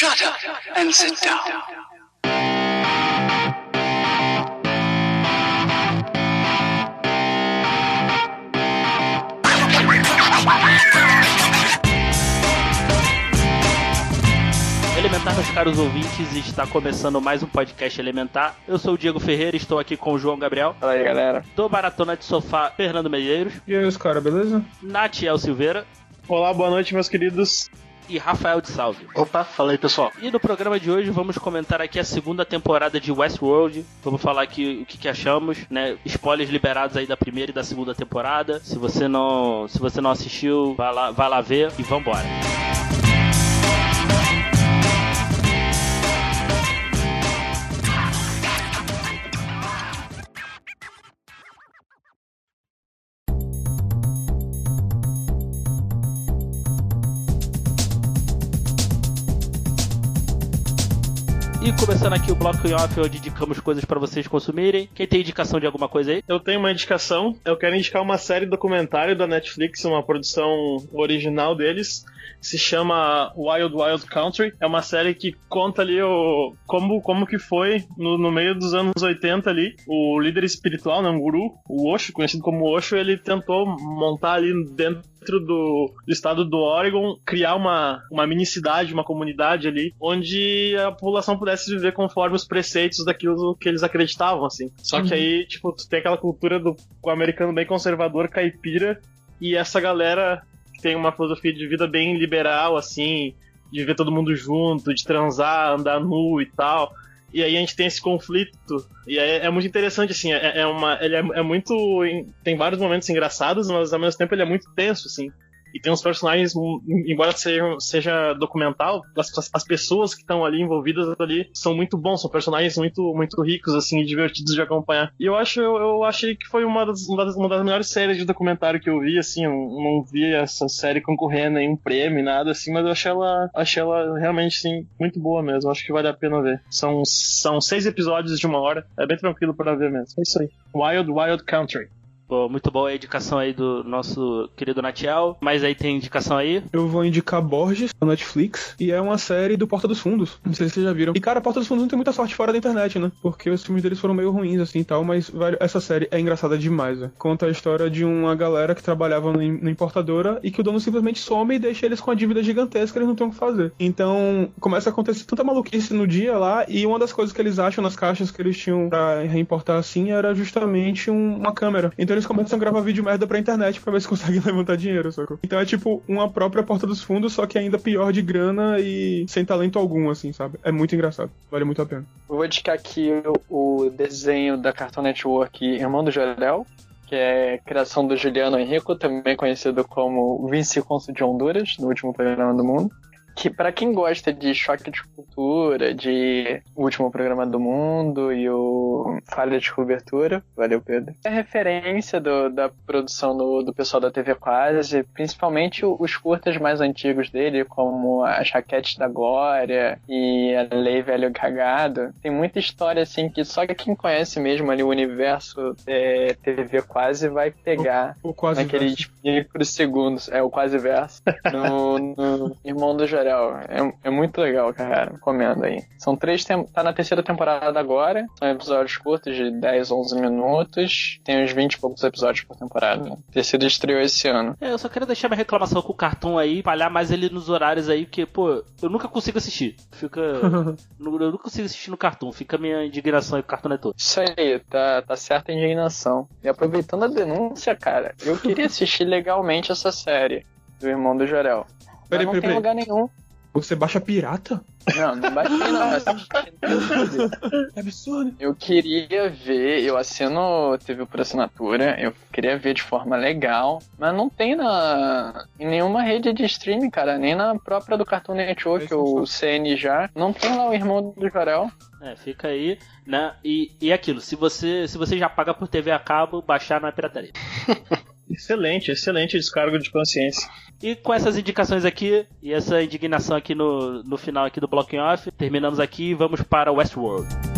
Shut up and sit down. Elementar, meus caros ouvintes, está começando mais um podcast Elementar. Eu sou o Diego Ferreira, estou aqui com o João Gabriel, Fala aí, galera. do Maratona de Sofá, Fernando Medeiros, E aí, os caras, beleza? Natiel Silveira Olá, boa noite, meus queridos. E Rafael de Salve. Opa, fala aí pessoal. E no programa de hoje vamos comentar aqui a segunda temporada de Westworld. Vamos falar aqui o que, que achamos, né? Spoilers liberados aí da primeira e da segunda temporada. Se você não, se você não assistiu, vai lá, vai lá ver e vambora. E começando aqui o bloco em off, onde indicamos coisas para vocês consumirem. Quem tem indicação de alguma coisa aí? Eu tenho uma indicação. Eu quero indicar uma série documentário da Netflix, uma produção original deles. Se chama Wild Wild Country. É uma série que conta ali o, como, como que foi no, no meio dos anos 80 ali. O líder espiritual, né, um guru, o Osho, conhecido como Osho, ele tentou montar ali dentro do, do estado do Oregon, criar uma, uma mini cidade, uma comunidade ali, onde a população pudesse viver conforme os preceitos daquilo que eles acreditavam, assim. Só que aí, tipo, tu tem aquela cultura do americano bem conservador, caipira, e essa galera que tem uma filosofia de vida bem liberal, assim, de ver todo mundo junto, de transar, andar nu e tal. E aí a gente tem esse conflito. E é, é muito interessante, assim, é, é uma. Ele é, é muito. Tem vários momentos engraçados, mas ao mesmo tempo ele é muito tenso, assim. E tem uns personagens, hum, embora seja, seja documental, as, as pessoas que estão ali envolvidas ali são muito bons, são personagens muito, muito ricos, assim, e divertidos de acompanhar. E eu acho, eu, eu achei que foi uma das, uma das, uma das melhores séries de documentário que eu vi, assim, eu não vi essa série concorrendo a nenhum prêmio, nada assim, mas eu achei ela, achei ela realmente, sim, muito boa mesmo. Acho que vale a pena ver. São, são seis episódios de uma hora, é bem tranquilo para ver mesmo. É isso aí. Wild Wild Country. Pô, muito boa a indicação aí do nosso querido Natiel. Mas aí tem indicação aí? Eu vou indicar Borges, da Netflix, e é uma série do Porta dos Fundos. Não sei se vocês já viram. E, cara, Porta dos Fundos não tem muita sorte fora da internet, né? Porque os filmes deles foram meio ruins, assim, e tal, mas velho, essa série é engraçada demais, né? Conta a história de uma galera que trabalhava na na importadora e que o dono simplesmente some e deixa eles com a dívida gigantesca, eles não têm o que fazer. Então, começa a acontecer tanta maluquice no dia lá, e uma das coisas que eles acham nas caixas que eles tinham pra reimportar assim era justamente um- uma câmera. Então eles começam a gravar vídeo merda pra internet pra ver se conseguem levantar dinheiro, sacou? Então é tipo uma própria porta dos fundos, só que ainda pior de grana e sem talento algum, assim, sabe? É muito engraçado. Vale muito a pena. Vou indicar aqui o, o desenho da Cartoon Network Irmão do Jorel, que é criação do Juliano Henrico, também conhecido como Vinci Consul de Honduras, no último programa do mundo. Que para quem gosta de choque de cultura, de o último programa do mundo e o falha de cobertura, valeu Pedro. É referência do- da produção do, do pessoal da TV Quase, principalmente o- os curtas mais antigos dele, como as Raquetes da Glória e a Lei Velho Cagado. Tem muita história assim que só quem conhece mesmo ali o universo é, TV Quase vai pegar O quase naqueles microsegundos. É o quase verso. No, no Irmão do Jorel. É, é muito legal, cara. Recomendo aí. São três tem... Tá na terceira temporada agora. São episódios curtos de 10, 11 minutos. Tem uns 20 e poucos episódios por temporada. Né? Terceiro estreou esse ano. É, eu só quero deixar minha reclamação com o cartão aí, falhar mais ele nos horários aí, porque, pô, eu nunca consigo assistir. Fica. eu nunca consigo assistir no cartão, fica a minha indignação aí com o cartão é todo. Isso aí, tá, tá certa a indignação. E aproveitando a denúncia, cara, eu queria assistir legalmente essa série do Irmão do Jorel. Mas Peraí, não peraí, tem peraí. lugar nenhum. Você baixa pirata? Não, não baixei não. YouTube. É absurdo. Eu queria ver, eu assino TV por assinatura, eu queria ver de forma legal, mas não tem na em nenhuma rede de streaming, cara, nem na própria do Cartoon Network, não o CN já, não tem lá o irmão do Jorel. É, fica aí, né? E, e aquilo, se você, se você já paga por TV a cabo, baixar não é pirataria. Excelente, excelente descargo de consciência. E com essas indicações aqui e essa indignação aqui no, no final aqui do Blocking Off, terminamos aqui e vamos para Westworld.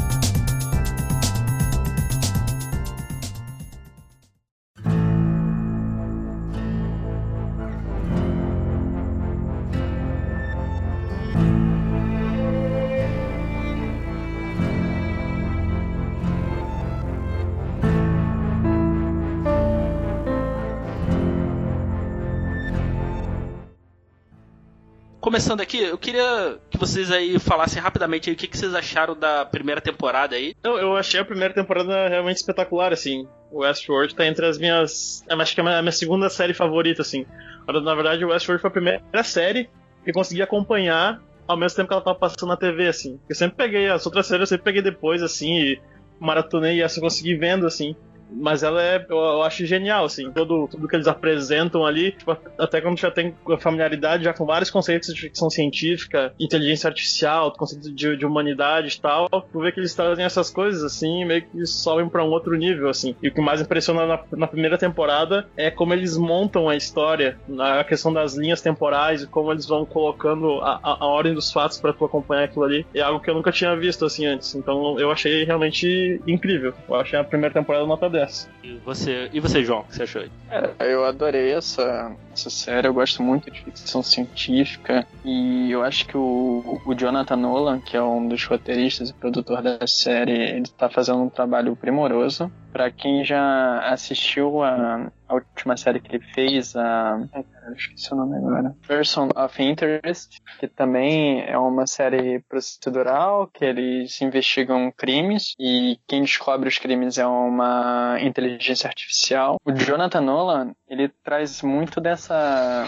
Começando aqui, eu queria que vocês aí falassem rapidamente aí o que, que vocês acharam da primeira temporada aí. Eu, achei a primeira temporada realmente espetacular, assim. Westworld tá entre as minhas. Eu acho que é a minha segunda série favorita, assim. Na verdade, Westworld foi a primeira série que consegui acompanhar ao mesmo tempo que ela tava passando na TV, assim. Eu sempre peguei as outras séries, eu sempre peguei depois, assim, e maratonei e essa eu consegui vendo, assim. Mas ela é, eu, eu acho genial, assim, todo, tudo que eles apresentam ali, tipo, até quando já tem familiaridade já com vários conceitos de ficção científica, inteligência artificial, conceito de, de humanidade e tal, tu vê que eles trazem essas coisas, assim, meio que sobem para um outro nível, assim. E o que mais impressiona na, na, primeira temporada é como eles montam a história, a questão das linhas temporais e como eles vão colocando a, a, a ordem dos fatos para tu acompanhar aquilo ali. É algo que eu nunca tinha visto, assim, antes. Então eu achei realmente incrível. Eu achei a primeira temporada nota 10 dessa. E você, e você João, o que você achou? É, eu adorei essa, essa série, eu gosto muito de ficção científica e eu acho que o, o Jonathan Nolan, que é um dos roteiristas e produtor da série, ele está fazendo um trabalho primoroso. Para quem já assistiu a, a última série que ele fez, a. Ai, cara, esqueci o nome agora. Person of Interest, que também é uma série procedural, que eles investigam crimes e quem descobre os crimes é uma inteligência artificial. O Jonathan Nolan, ele traz muito dessa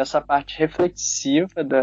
essa parte reflexiva do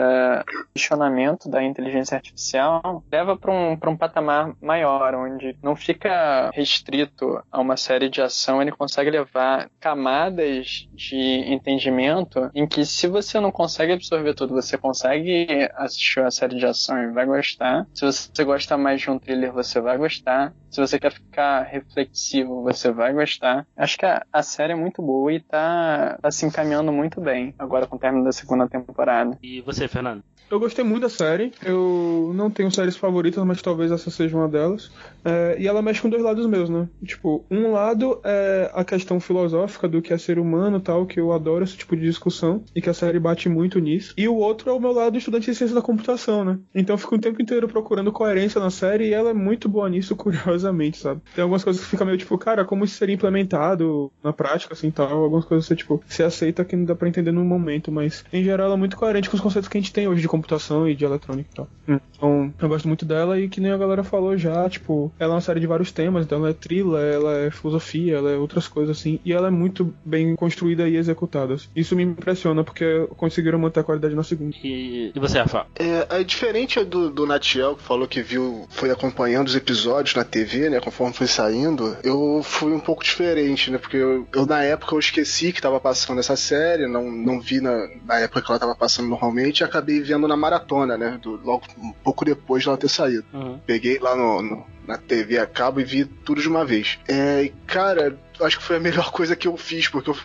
questionamento da inteligência artificial leva para um, um patamar maior, onde não fica restrito a uma série de ação, ele consegue levar camadas de entendimento em que se você não consegue absorver tudo, você consegue assistir a série de ação e vai gostar. Se você gosta mais de um thriller, você vai gostar. Se você quer ficar reflexivo, você vai gostar. Acho que a, a série é muito boa e tá, tá se encaminhando muito bem agora com o término da segunda temporada. E você, Fernando? Eu gostei muito da série. Eu não tenho séries favoritas, mas talvez essa seja uma delas. É, e ela mexe com dois lados meus, né? Tipo, um lado é a questão filosófica do que é ser humano tal, que eu adoro esse tipo de discussão e que a série bate muito nisso. E o outro é o meu lado estudante de ciência da computação, né? Então eu fico o tempo inteiro procurando coerência na série e ela é muito boa nisso, curiosamente, sabe? Tem algumas coisas que fica meio tipo, cara, como isso seria implementado na prática, assim tal. Algumas coisas você, tipo, você aceita que não dá pra entender no momento, mas em geral ela é muito coerente com os conceitos que a gente tem hoje de computação e de eletrônica e tal. Hum. Então, eu gosto muito dela e que nem a galera falou já, tipo, ela é uma série de vários temas, então ela é thriller, ela é filosofia, ela é outras coisas assim, e ela é muito bem construída e executada. Isso me impressiona porque conseguiram manter a qualidade na segunda. E, e você, Rafa? É, é diferente do, do Natiel, que falou que viu, foi acompanhando os episódios na TV, né, conforme foi saindo, eu fui um pouco diferente, né, porque eu, eu na época eu esqueci que tava passando essa série, não, não vi na, na época que ela tava passando normalmente, e acabei vendo na maratona, né, do, logo um pouco depois de ela ter saído. Uhum. Peguei lá no, no, na TV a cabo e vi tudo de uma vez. É, cara, acho que foi a melhor coisa que eu fiz, porque eu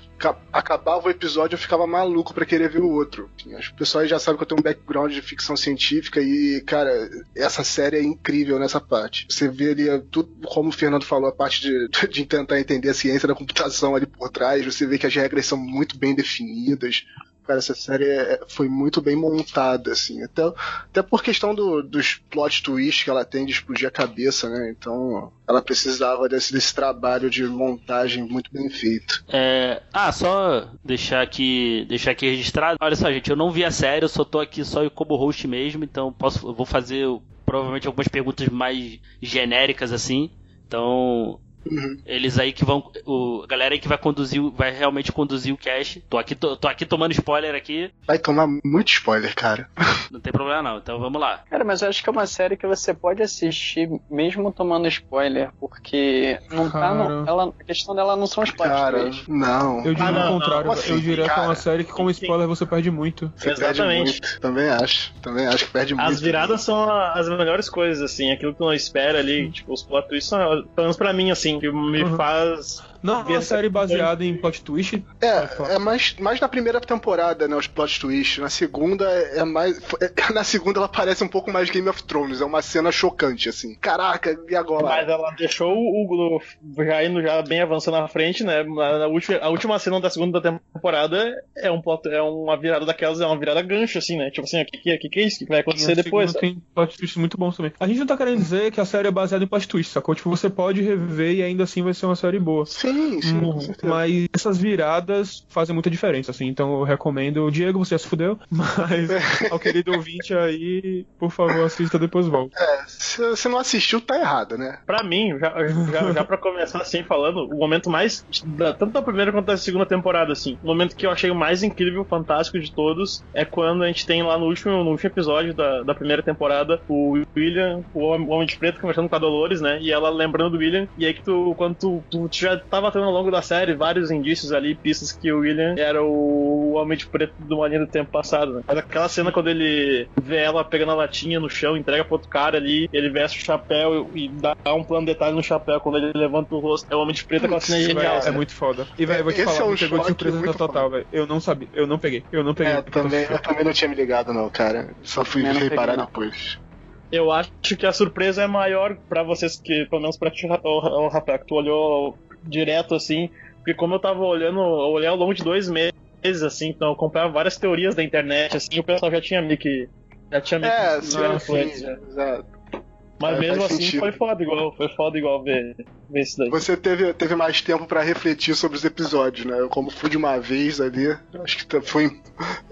acabava o episódio e eu ficava maluco para querer ver o outro. Acho que o pessoal já sabe que eu tenho um background de ficção científica e, cara, essa série é incrível nessa parte. Você vê ali tudo, como o Fernando falou, a parte de, de tentar entender a ciência da computação ali por trás, você vê que as regras são muito bem definidas cara, essa série é, foi muito bem montada, assim. Até, até por questão do, dos plot twists que ela tem de explodir a cabeça, né? Então, ela precisava desse, desse trabalho de montagem muito bem feito. É... Ah, só deixar aqui, deixar aqui registrado. Olha só, gente, eu não vi a série, eu só tô aqui só como host mesmo, então posso, vou fazer provavelmente algumas perguntas mais genéricas assim. Então, Uhum. Eles aí que vão. O, a galera aí que vai conduzir, vai realmente conduzir o cast. Tô aqui, tô, tô aqui tomando spoiler aqui. Vai tomar muito spoiler, cara. Não tem problema não, então vamos lá. Cara, mas eu acho que é uma série que você pode assistir mesmo tomando spoiler, porque não tá no, ela, a questão dela não são spoilers. Cara, não. Eu diria Ah, não, o contrário. não, assim, eu diria que é cara? uma série que com spoiler você perde muito. Você perde Exatamente. muito. Também acho. Também acho que perde muito. As viradas são a- as melhores coisas, assim, aquilo que não espera ali, tipo, os plot twists são, pelo menos pra mim, assim, que me Uhum. faz. Não é uma série coisa. baseada em plot twist. É, é mais, mais na primeira temporada, né? Os plot twists. Na segunda é mais. é- na segunda ela parece um pouco mais Game of Thrones. É uma cena chocante, assim. Caraca, e agora? Mas ela deixou o Hugo já indo já bem avançando na frente, né? Na, última, a última cena da segunda temporada é um plot, é uma virada daquelas, é uma virada gancho, assim, né? Tipo assim, o que, que, que, é isso? O que vai acontecer depois? Tem plot twists muito bons também. A gente não tá querendo dizer que a série é baseada em plot twist, sacou? Tipo, você pode rever e e ainda assim vai ser uma série boa. Sim, sim, com Hum, certeza. Mas essas viradas fazem muita diferença, assim. Então eu recomendo. Diego, você já se fudeu, mas ao querido ouvinte aí, por favor, assista depois volta. Se você não assistiu, tá errado, né? Pra mim, já, já, já pra começar assim falando, o momento mais. da- tanto da primeira quanto da segunda temporada, assim. O momento que eu achei o mais incrível, fantástico de todos é quando a gente tem lá no último, no último episódio da, da primeira temporada o William, o Homem, o Homem de Preto, conversando com a Dolores, né? E ela lembrando do William. E aí que tu, quando tu, tu já tava tendo ao longo da série vários indícios ali, pistas que o William era o Homem de Preto de uma linha do tempo passado, né? Mas aquela cena quando ele vê ela pegando a latinha no chão, entrega pro outro cara ali, ele veste o chapéu e dá um plano de detalhe no chapéu quando ele levanta o rosto. É o Homem de Preto, aquela cena é genial. É muito foda. E, velho, eu vou te Esse falar, é um me pegou de surpresa muito total, velho. Eu não sabia, eu não peguei, eu não peguei. É, também, eu também não tinha me ligado, não, cara. Só fui Eu reparar peguei, não. depois. Eu acho que a surpresa é maior pra vocês que, pelo menos pra ti, o, o Rafael, que tu olhou direto assim, porque como eu tava olhando, eu olhei ao longo de dois meses, assim, então eu acompanhava várias teorias da internet, assim, o pessoal já tinha meio que. Já tinha meio É, que sim, exato. Mas É, mesmo assim sentido. foi foda igual, foi foda igual ver, ver isso daí. Você teve, teve mais tempo pra refletir sobre os episódios, né? Eu, como fui de uma vez ali, acho que t- fui,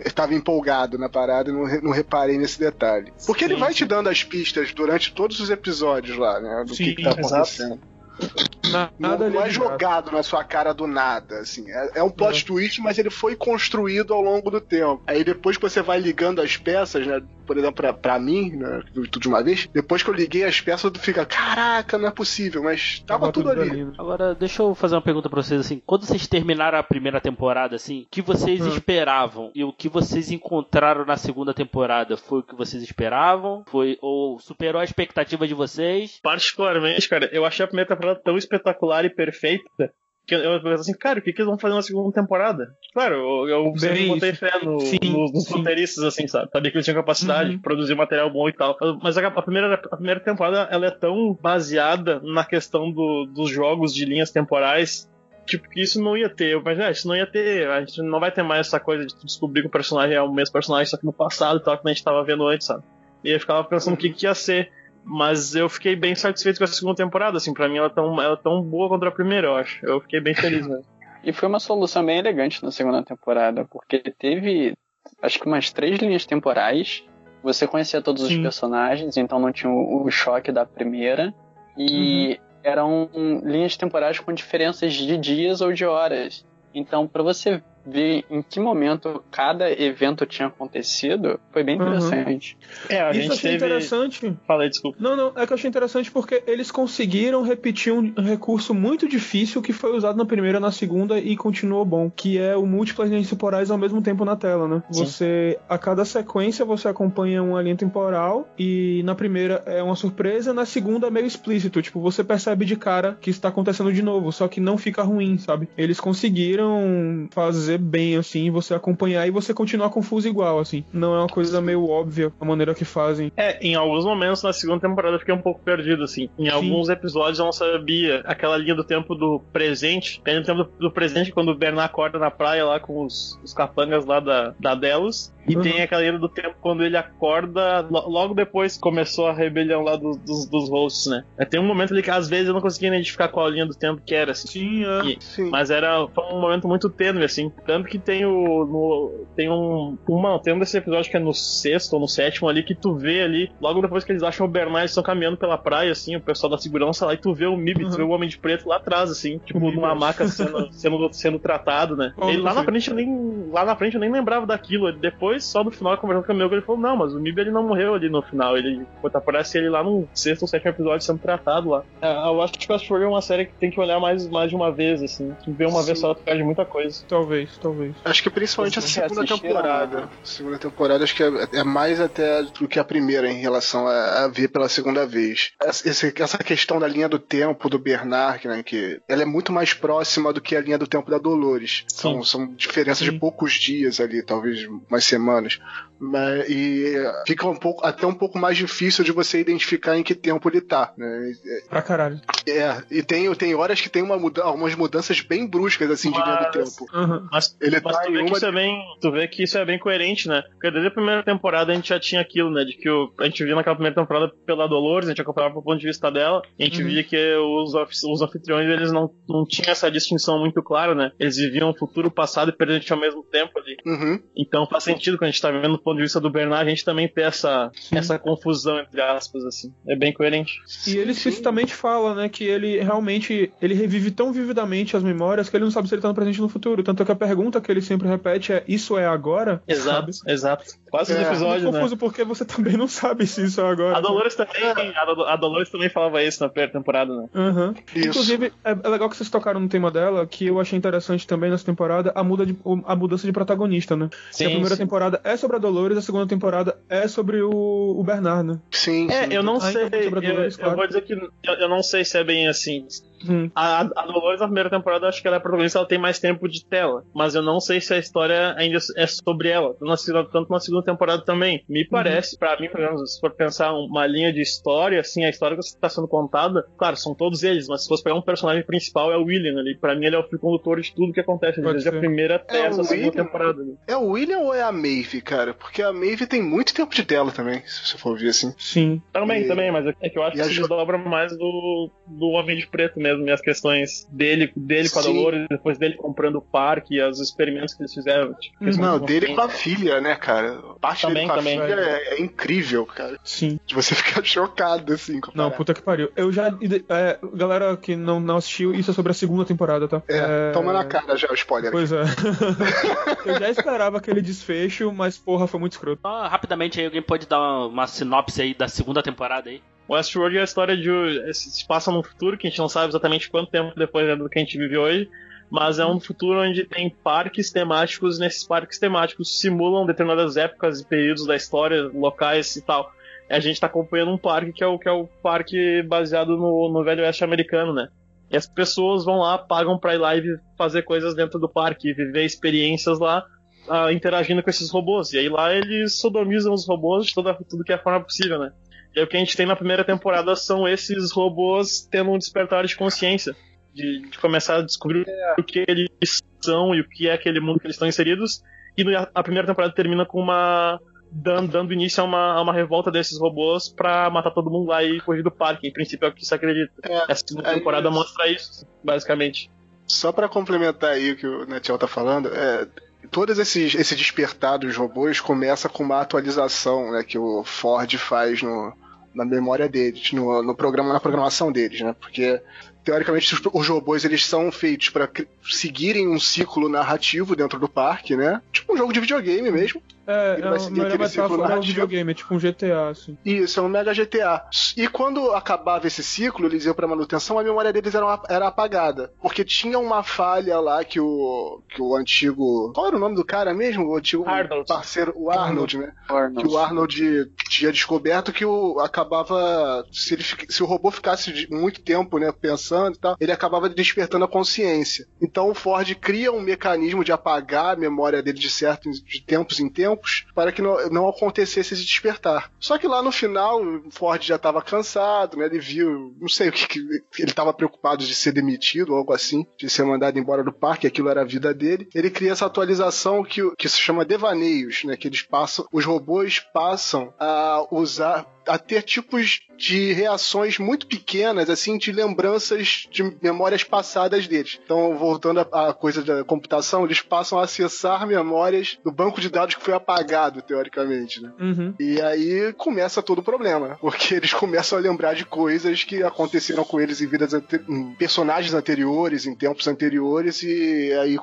eu tava empolgado na parada e não, não reparei nesse detalhe. Porque ele Sim, vai sim. te dando as pistas durante todos os episódios lá, né? Do Sim, que, que tá exato. acontecendo. Não, Nada ali não é jogado na sua cara do nada, assim. É, é um plot twist, mas ele foi construído ao longo do tempo. Aí depois que você vai ligando as peças, né? Por exemplo, pra, pra mim, né? Tudo de uma vez, depois que eu liguei as peças, tu fica, caraca, não é possível, mas tava, tudo, ali. né? Agora, deixa eu fazer uma pergunta pra vocês, assim. Quando vocês terminaram a primeira temporada, assim, o que vocês Hum. esperavam e o que vocês encontraram na segunda temporada foi o que vocês esperavam? Foi ou superou a expectativa de vocês? Particularmente, cara, eu achei a primeira temporada tão espetacular e perfeita que eu eu assim, cara, o que, que eles vão fazer na segunda temporada? Claro, eu, eu sempre botei fé no, Sim, nos, nos sim. roteiristas, assim, sabe? Sabia que eles tinham capacidade Uhum. de produzir material bom e tal. Mas a, a primeira, a primeira temporada, ela é tão baseada na questão do- dos jogos de linhas temporais Tipo, que isso não ia ter. Mas é, isso não ia ter. A gente não vai ter mais essa coisa de descobrir que o personagem é o mesmo personagem, só que no passado e tal, que a gente tava vendo antes, sabe? E eu ficava pensando o que, que ia ser. Mas eu fiquei bem satisfeito com a segunda temporada, assim, pra mim ela é tão, ela é tão boa contra a primeira, eu acho. Eu fiquei bem feliz mesmo. E foi uma solução bem elegante na segunda temporada, porque teve acho que umas três linhas temporais. Você conhecia todos os Sim. personagens, então não tinha o, o choque da primeira. E eram linhas temporais com diferenças de dias ou de horas. Então, pra você ver em que momento cada evento tinha acontecido, foi bem Uhum. interessante. É, a Isso gente achei teve. interessante. Falei, desculpa. Não, não, é que eu achei interessante porque eles conseguiram repetir um recurso muito difícil que foi usado na primeira, na segunda e continuou bom, que é o múltiplas linhas temporais ao mesmo tempo na tela, né? Sim. Você, a cada sequência você acompanha uma linha temporal e na primeira é uma surpresa, na segunda é meio explícito, tipo, você percebe de cara que está acontecendo de novo, só que não fica ruim, sabe? Eles conseguiram fazer bem, assim, você acompanhar e você continuar confuso igual, assim. Não é uma coisa meio óbvia a maneira que fazem. É, em alguns momentos na segunda temporada eu fiquei um pouco perdido, assim. Em alguns episódios eu não sabia aquela linha do tempo do presente. Tem o tempo do, do presente quando o Bernard acorda na praia lá com os, os capangas lá da, da Delos. E Uhum. tem aquela linha do tempo quando ele acorda lo- logo depois que começou a rebelião lá do- dos, dos hosts, né? É, Tem um momento ali que às vezes eu não conseguia identificar qual linha do tempo que era, assim. Sim, é. E- Sim. Mas era foi um momento muito tênue, assim. Tanto que tem o. no- tem um. Uma, tem um desse episódio que é no sexto ou no sétimo ali, que tu vê ali, logo depois que eles acham o Bernard, eles estão caminhando pela praia, assim, o pessoal da segurança lá, e tu vê o Mib, tu Uhum. vê o Homem de Preto lá atrás, assim, tipo, O Mib, numa maca sendo, sendo, sendo tratado, né? Oh, Ele, lá na frente eu nem. Lá na frente eu nem lembrava daquilo. Depois, só no final, conversando com o meu, ele falou, não, mas o Mib ele não morreu ali no final. Ele aparece ele lá no sexto ou sétimo episódio sendo tratado lá. É, eu acho que Fast Forward é uma série que tem que olhar mais, mais de uma vez, assim. Que ver uma Sim. vez só tu perde muita coisa. Talvez, talvez. Acho que principalmente a segunda temporada. a- Segunda temporada acho que é, é mais até do que a primeira em relação a, a ver pela segunda vez. Essa, essa questão da linha do tempo do Bernard, né, que ela é muito mais próxima do que a linha do tempo da Dolores. São, são diferenças Sim. de poucos dias ali, talvez umas semanas. Mas, e fica um pouco, até um pouco mais difícil de você identificar em que tempo ele tá. Né? Pra caralho. É, e tem, tem horas que tem uma muda, algumas mudanças bem bruscas, assim, de linha do Mas- tempo. Uhum. Mas, Ele mas tá tu, vê que uma. isso é bem, tu vê que isso é bem coerente, né? Porque desde a primeira temporada a gente já tinha aquilo, né? De que o, a gente via naquela primeira temporada pela Dolores, a gente acompanhava pelo ponto de vista dela, e a gente Uhum. via que os, os anfitriões eles não, não tinham essa distinção muito clara, né? Eles viviam futuro, passado e presente ao mesmo tempo ali. Uhum. Então faz sentido quando a gente tá vendo do ponto de vista do Bernard, a gente também ter essa, essa confusão, entre aspas, assim. É bem coerente. E ele explicitamente fala, né, que ele realmente ele revive tão vividamente as memórias que ele não sabe se ele tá no presente ou no futuro. Tanto é que a pergunta que ele sempre repete é: Isso é agora? Exato, Sabe? exato. Quase É, no É episódio, muito né? confuso porque você também não sabe se isso é agora. A Dolores também, a Do- a Dolores também falava isso na primeira temporada, né? Aham. Isso. Inclusive, é, é legal que vocês tocaram no tema dela, que eu achei interessante também nessa temporada, a, muda de- a mudança de protagonista, né? que a primeira sim. temporada é sobre a Dolores, a segunda temporada é sobre o, o Bernard, né? Sim, É, eu não Ah, sei. então, sobre a Eu, Dolores, eu claro. vou dizer que eu, eu não sei se é bem assim. Hum. A, a Dolores na primeira temporada, acho que ela é protagonista, ela tem mais tempo de tela. Mas eu não sei se a história ainda é sobre ela. Tanto na, segunda- tanto na segunda temporada também. Me parece, pra mim, pelo menos, se for pensar uma linha de história, assim, a história que está sendo contada, claro, são todos eles, mas se fosse pegar um personagem principal, é o William ali. Pra mim, ele é o fio condutor de tudo que acontece, Pode desde ser. a primeira até É, essa o segunda temporada. né? É o William ou é a Maeve, cara? Porque a Maeve tem muito tempo de tela também, se você for ver assim. Sim. Também, E- também, mas é que eu acho e que a se Jo- desdobra mais do, do Homem de Preto mesmo, e as questões dele, dele com a. Dolores, depois dele comprando o parque, e os experimentos que eles fizeram. Tipo, eles Não, dele com a filha, né, cara? Parte Também, dele com a também. filha é, é incrível, cara. Sim. De você ficar chocado, assim, Não, puta que pariu. Eu já. É, galera que não, não assistiu, isso é sobre a segunda temporada, tá? É, toma na cara já o spoiler. Pois é. eu já esperava aquele desfecho, mas porra, foi muito escroto. Só rapidamente aí, alguém pode dar uma, uma sinopse aí da segunda temporada aí? Westworld é a história de. Se passa num futuro que a gente não sabe exatamente quanto tempo depois né, do que a gente vive hoje. Mas é um futuro onde tem parques temáticos. Nesses parques temáticos simulam determinadas épocas e períodos da história, locais e tal. A gente tá acompanhando um parque que é o, que é o parque baseado no, no Velho Oeste americano, né? E as pessoas vão lá, pagam pra ir lá e fazer coisas dentro do parque, viver experiências lá, ah, interagindo com esses robôs. E aí lá eles sodomizam os robôs de toda, tudo que é forma possível, né? E aí o que a gente tem na primeira temporada são esses robôs tendo um despertar de consciência. De, de começar a descobrir o que eles são e o que é aquele mundo que eles estão inseridos. E a primeira temporada termina com uma. dando, dando início a uma, a uma revolta desses robôs pra matar todo mundo lá e fugir do parque. Em princípio é o que se acredita. É, a segunda é temporada isso. mostra isso, basicamente. Só pra complementar aí o que o Netiel tá falando, é, todos esses esse despertar dos robôs começa com uma atualização né, que o Ford faz no, na memória deles, no, no programa, na programação deles, né? Porque teoricamente os, robôs eles são feitos para seguirem um ciclo narrativo dentro do parque, né? Tipo um jogo de videogame mesmo. É, Ele é vai a seguir melhor aquele ciclo é narrativo. videogame, é tipo um GTA, assim. Isso, é um mega GTA. E quando acabava esse ciclo, eles iam pra manutenção, a memória deles era, era apagada. Porque tinha uma falha lá que o, que o antigo. Qual era o nome do cara mesmo? O antigo Arnold. parceiro, o Arnold, né? Que Arnold. o Arnold tinha descoberto que o acabava. Se, ele, se o robô ficasse muito tempo, né, pensando e tal, ele acabava despertando a consciência. Então o Ford cria um mecanismo de apagar a memória dele de certo de tempos em tempos para que não, não acontecesse esse despertar. Só que lá no final, o Ford já estava cansado, né? Ele viu, não sei o que, que ele estava preocupado de ser demitido ou algo assim, de ser mandado embora do parque, aquilo era a vida dele. Ele cria essa atualização que, que se chama devaneios, né? Que eles passam, os robôs passam a usar a ter tipos de reações muito pequenas, assim, de lembranças de memórias passadas deles. Então, voltando à coisa da computação, eles passam a acessar memórias do banco de dados que foi apagado, teoricamente, né? Uhum. E aí começa todo o problema, porque eles começam a lembrar de coisas que aconteceram com eles em vidas ante- em personagens anteriores, em tempos anteriores, e aí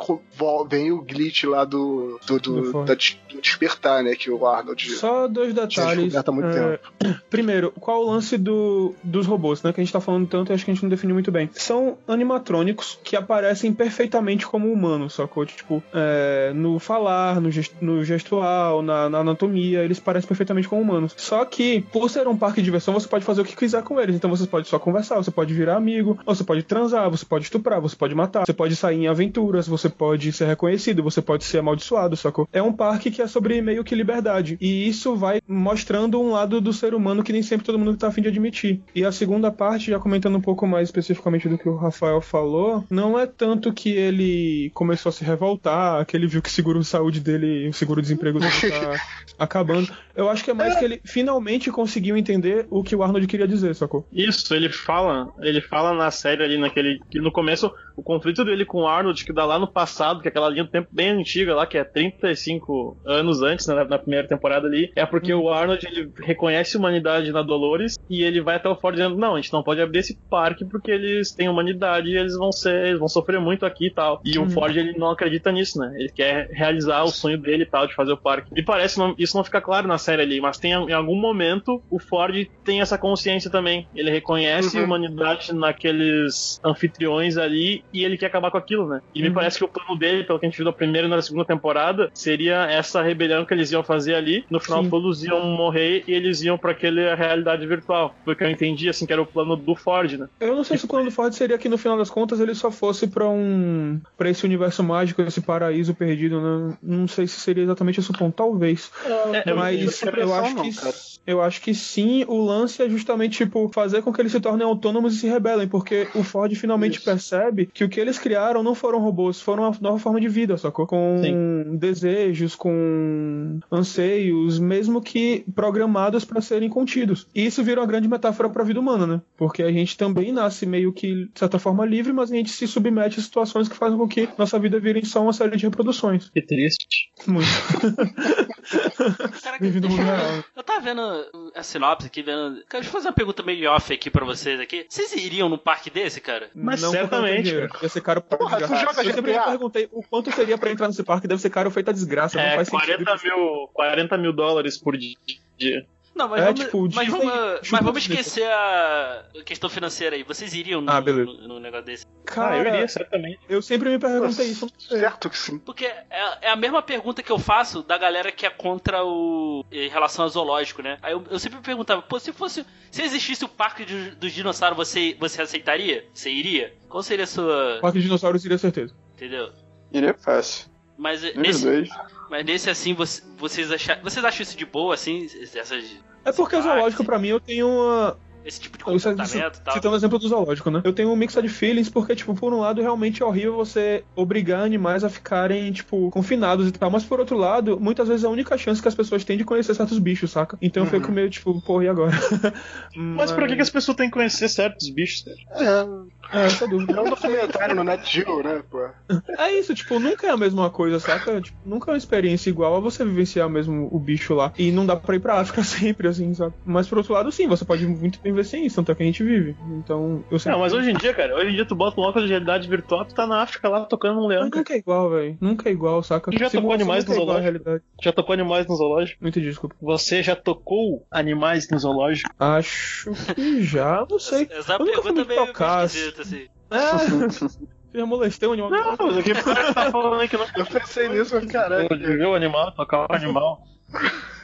vem o glitch lá do, do, do- Do da despertar, né? Que o Arnold Só dois detalhes. há muito é, tempo. Primeiro, qual o lance do, dos robôs, né? Que a gente tá falando tanto e acho que a gente não definiu muito muito bem. São animatrônicos que aparecem perfeitamente como humanos, sacou? Tipo, é, no falar, no, gest no gestual, na, na, anatomia, eles parecem perfeitamente como humanos. Só que, por ser um parque de diversão, você pode fazer o que quiser com eles. Então você pode só conversar, você pode virar amigo, você pode transar, você pode estuprar, você pode matar, você pode sair em aventuras, você pode ser reconhecido, você pode ser amaldiçoado, sacou? É um parque que é sobre meio que liberdade. E isso vai mostrando um lado do ser humano que nem sempre todo mundo tá afim de admitir. E a segunda parte, já comentando um pouco mais especificamente do que o Rafael falou, não é tanto que ele começou a se revoltar, que ele viu que o seguro de saúde dele, o seguro-desemprego dele tá acabando. Eu acho que é mais que ele finalmente conseguiu entender o que o Arnold queria dizer, sacou? Isso, ele fala, ele fala na série ali naquele que no começo o conflito dele com o Arnold que dá lá no passado, que é aquela linha do tempo bem antiga lá, que é 35 anos antes, né, na primeira temporada ali, é porque o Arnold ele reconhece a humanidade na Dolores e ele vai até o Ford dizendo: "Não, a gente não pode abrir esse parque porque eles têm humanidade e eles vão ser, eles vão sofrer muito aqui e tal". E o Ford ele não acredita nisso, né? Ele quer realizar o sonho dele e tal de fazer o parque. E parece não, isso não fica claro na série ali, mas tem em algum momento o Ford tem essa consciência também. Ele reconhece Uhum. a humanidade naqueles anfitriões ali e ele quer acabar com aquilo, né? E me parece que o plano dele, pelo que a gente viu na primeira e na segunda temporada, seria essa rebelião que eles iam fazer ali. No final, Sim. todos iam morrer e eles iam pra aquela realidade virtual. Porque eu entendi, assim, que era o plano do Ford, né? Eu não sei se o do Ford seria que no final das contas ele só fosse pra um. pra esse universo mágico, esse paraíso perdido, né? Não sei se seria exatamente esse o ponto, talvez. É, Mas eu impressão, acho não, que. cara. Eu acho que sim, o lance é justamente, tipo, fazer com que eles se tornem autônomos e se rebelem, porque o Ford finalmente Isso. percebe que o que eles criaram não foram robôs, foram uma nova forma de vida, sacou? Com desejos, com anseios, mesmo que programados para serem contidos. E isso vira uma grande metáfora para a vida humana, né? Porque a gente também nasce meio que, de certa forma, livre, mas a gente se submete a situações que fazem com que nossa vida vire só uma série de reproduções. Que triste. Muito. Caraca, Bem-vindo ao mundo eu- real. Eu tava vendo a sinopse aqui, vendo. Cara, deixa eu fazer uma pergunta meio off aqui pra vocês aqui. Vocês iriam num parque desse, cara? Mas Não certamente. Ia ser caro pra Porra, desgraça. joga Eu sempre me perguntei o quanto seria pra entrar nesse parque. Deve ser caro feita a desgraça. não É, faz 40 sentido. mil, 40 mil dólares por dia. Não, mas É, vamos, tipo, mas Disney- vamos, mas vamos esquecer a questão financeira aí. Vocês iriam num, Ah, num- num negócio desse? Cara, ah, eu iria, certamente. eu sempre me perguntei isso. Certo que sim. Porque é, é a mesma pergunta que eu faço da galera que é contra o. em relação ao zoológico, né? Aí eu, eu sempre me perguntava, pô, se fosse. Se existisse o parque de- dos dinossauros, você, você aceitaria? Você iria? Qual seria a sua. Parque de dinossauros iria certeza. Entendeu? Iria fácil. Mas Os nesse, dois. Mas nesse assim, você- vocês, acham, vocês acham isso de boa, assim? Essas, É porque o zoológico, pra mim, eu tenho uma. Esse tipo de Eu sei- comportamento e tal? Citando o exemplo do zoológico, né? Eu tenho um mixed feelings porque, tipo, por um lado, realmente é horrível você obrigar animais a ficarem, tipo, confinados e tal. Mas por outro lado, muitas vezes é a única chance que as pessoas têm de conhecer certos bichos, saca? Então eu fico meio, tipo, porra, e agora? Mas por que, que as pessoas têm que conhecer certos bichos, cara? É, É, essa dúvida. é um documentário no Net Geo, né, pô? É isso, tipo, nunca é a mesma coisa, saca? Tipo, nunca é uma experiência igual a você vivenciar mesmo o bicho lá. E não dá pra ir pra África sempre, assim, sabe? Mas por outro lado, sim, você pode muito bem ver sem isso, tanto é que a gente vive. Então, eu sempre. Não, mas hoje em dia, cara, hoje em dia tu bota um óculos de realidade virtual, tu tá na África lá tocando um leão, Mas nunca é igual, velho. Nunca é igual, saca? Já tocou animais é no à zoológico? Já tocou animais no zoológico? Entendi, desculpa. Você já tocou animais no zoológico? Acho que já, não sei. Essa Eu nunca fui pergunta muito meio, meio tocar, assim. É. Já molestei um animal? Não, mas aqui o cara tá falando aí que não Eu pensei nisso, mas caralho. ver o animal, tocar o animal.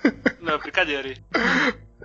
Não, brincadeira aí.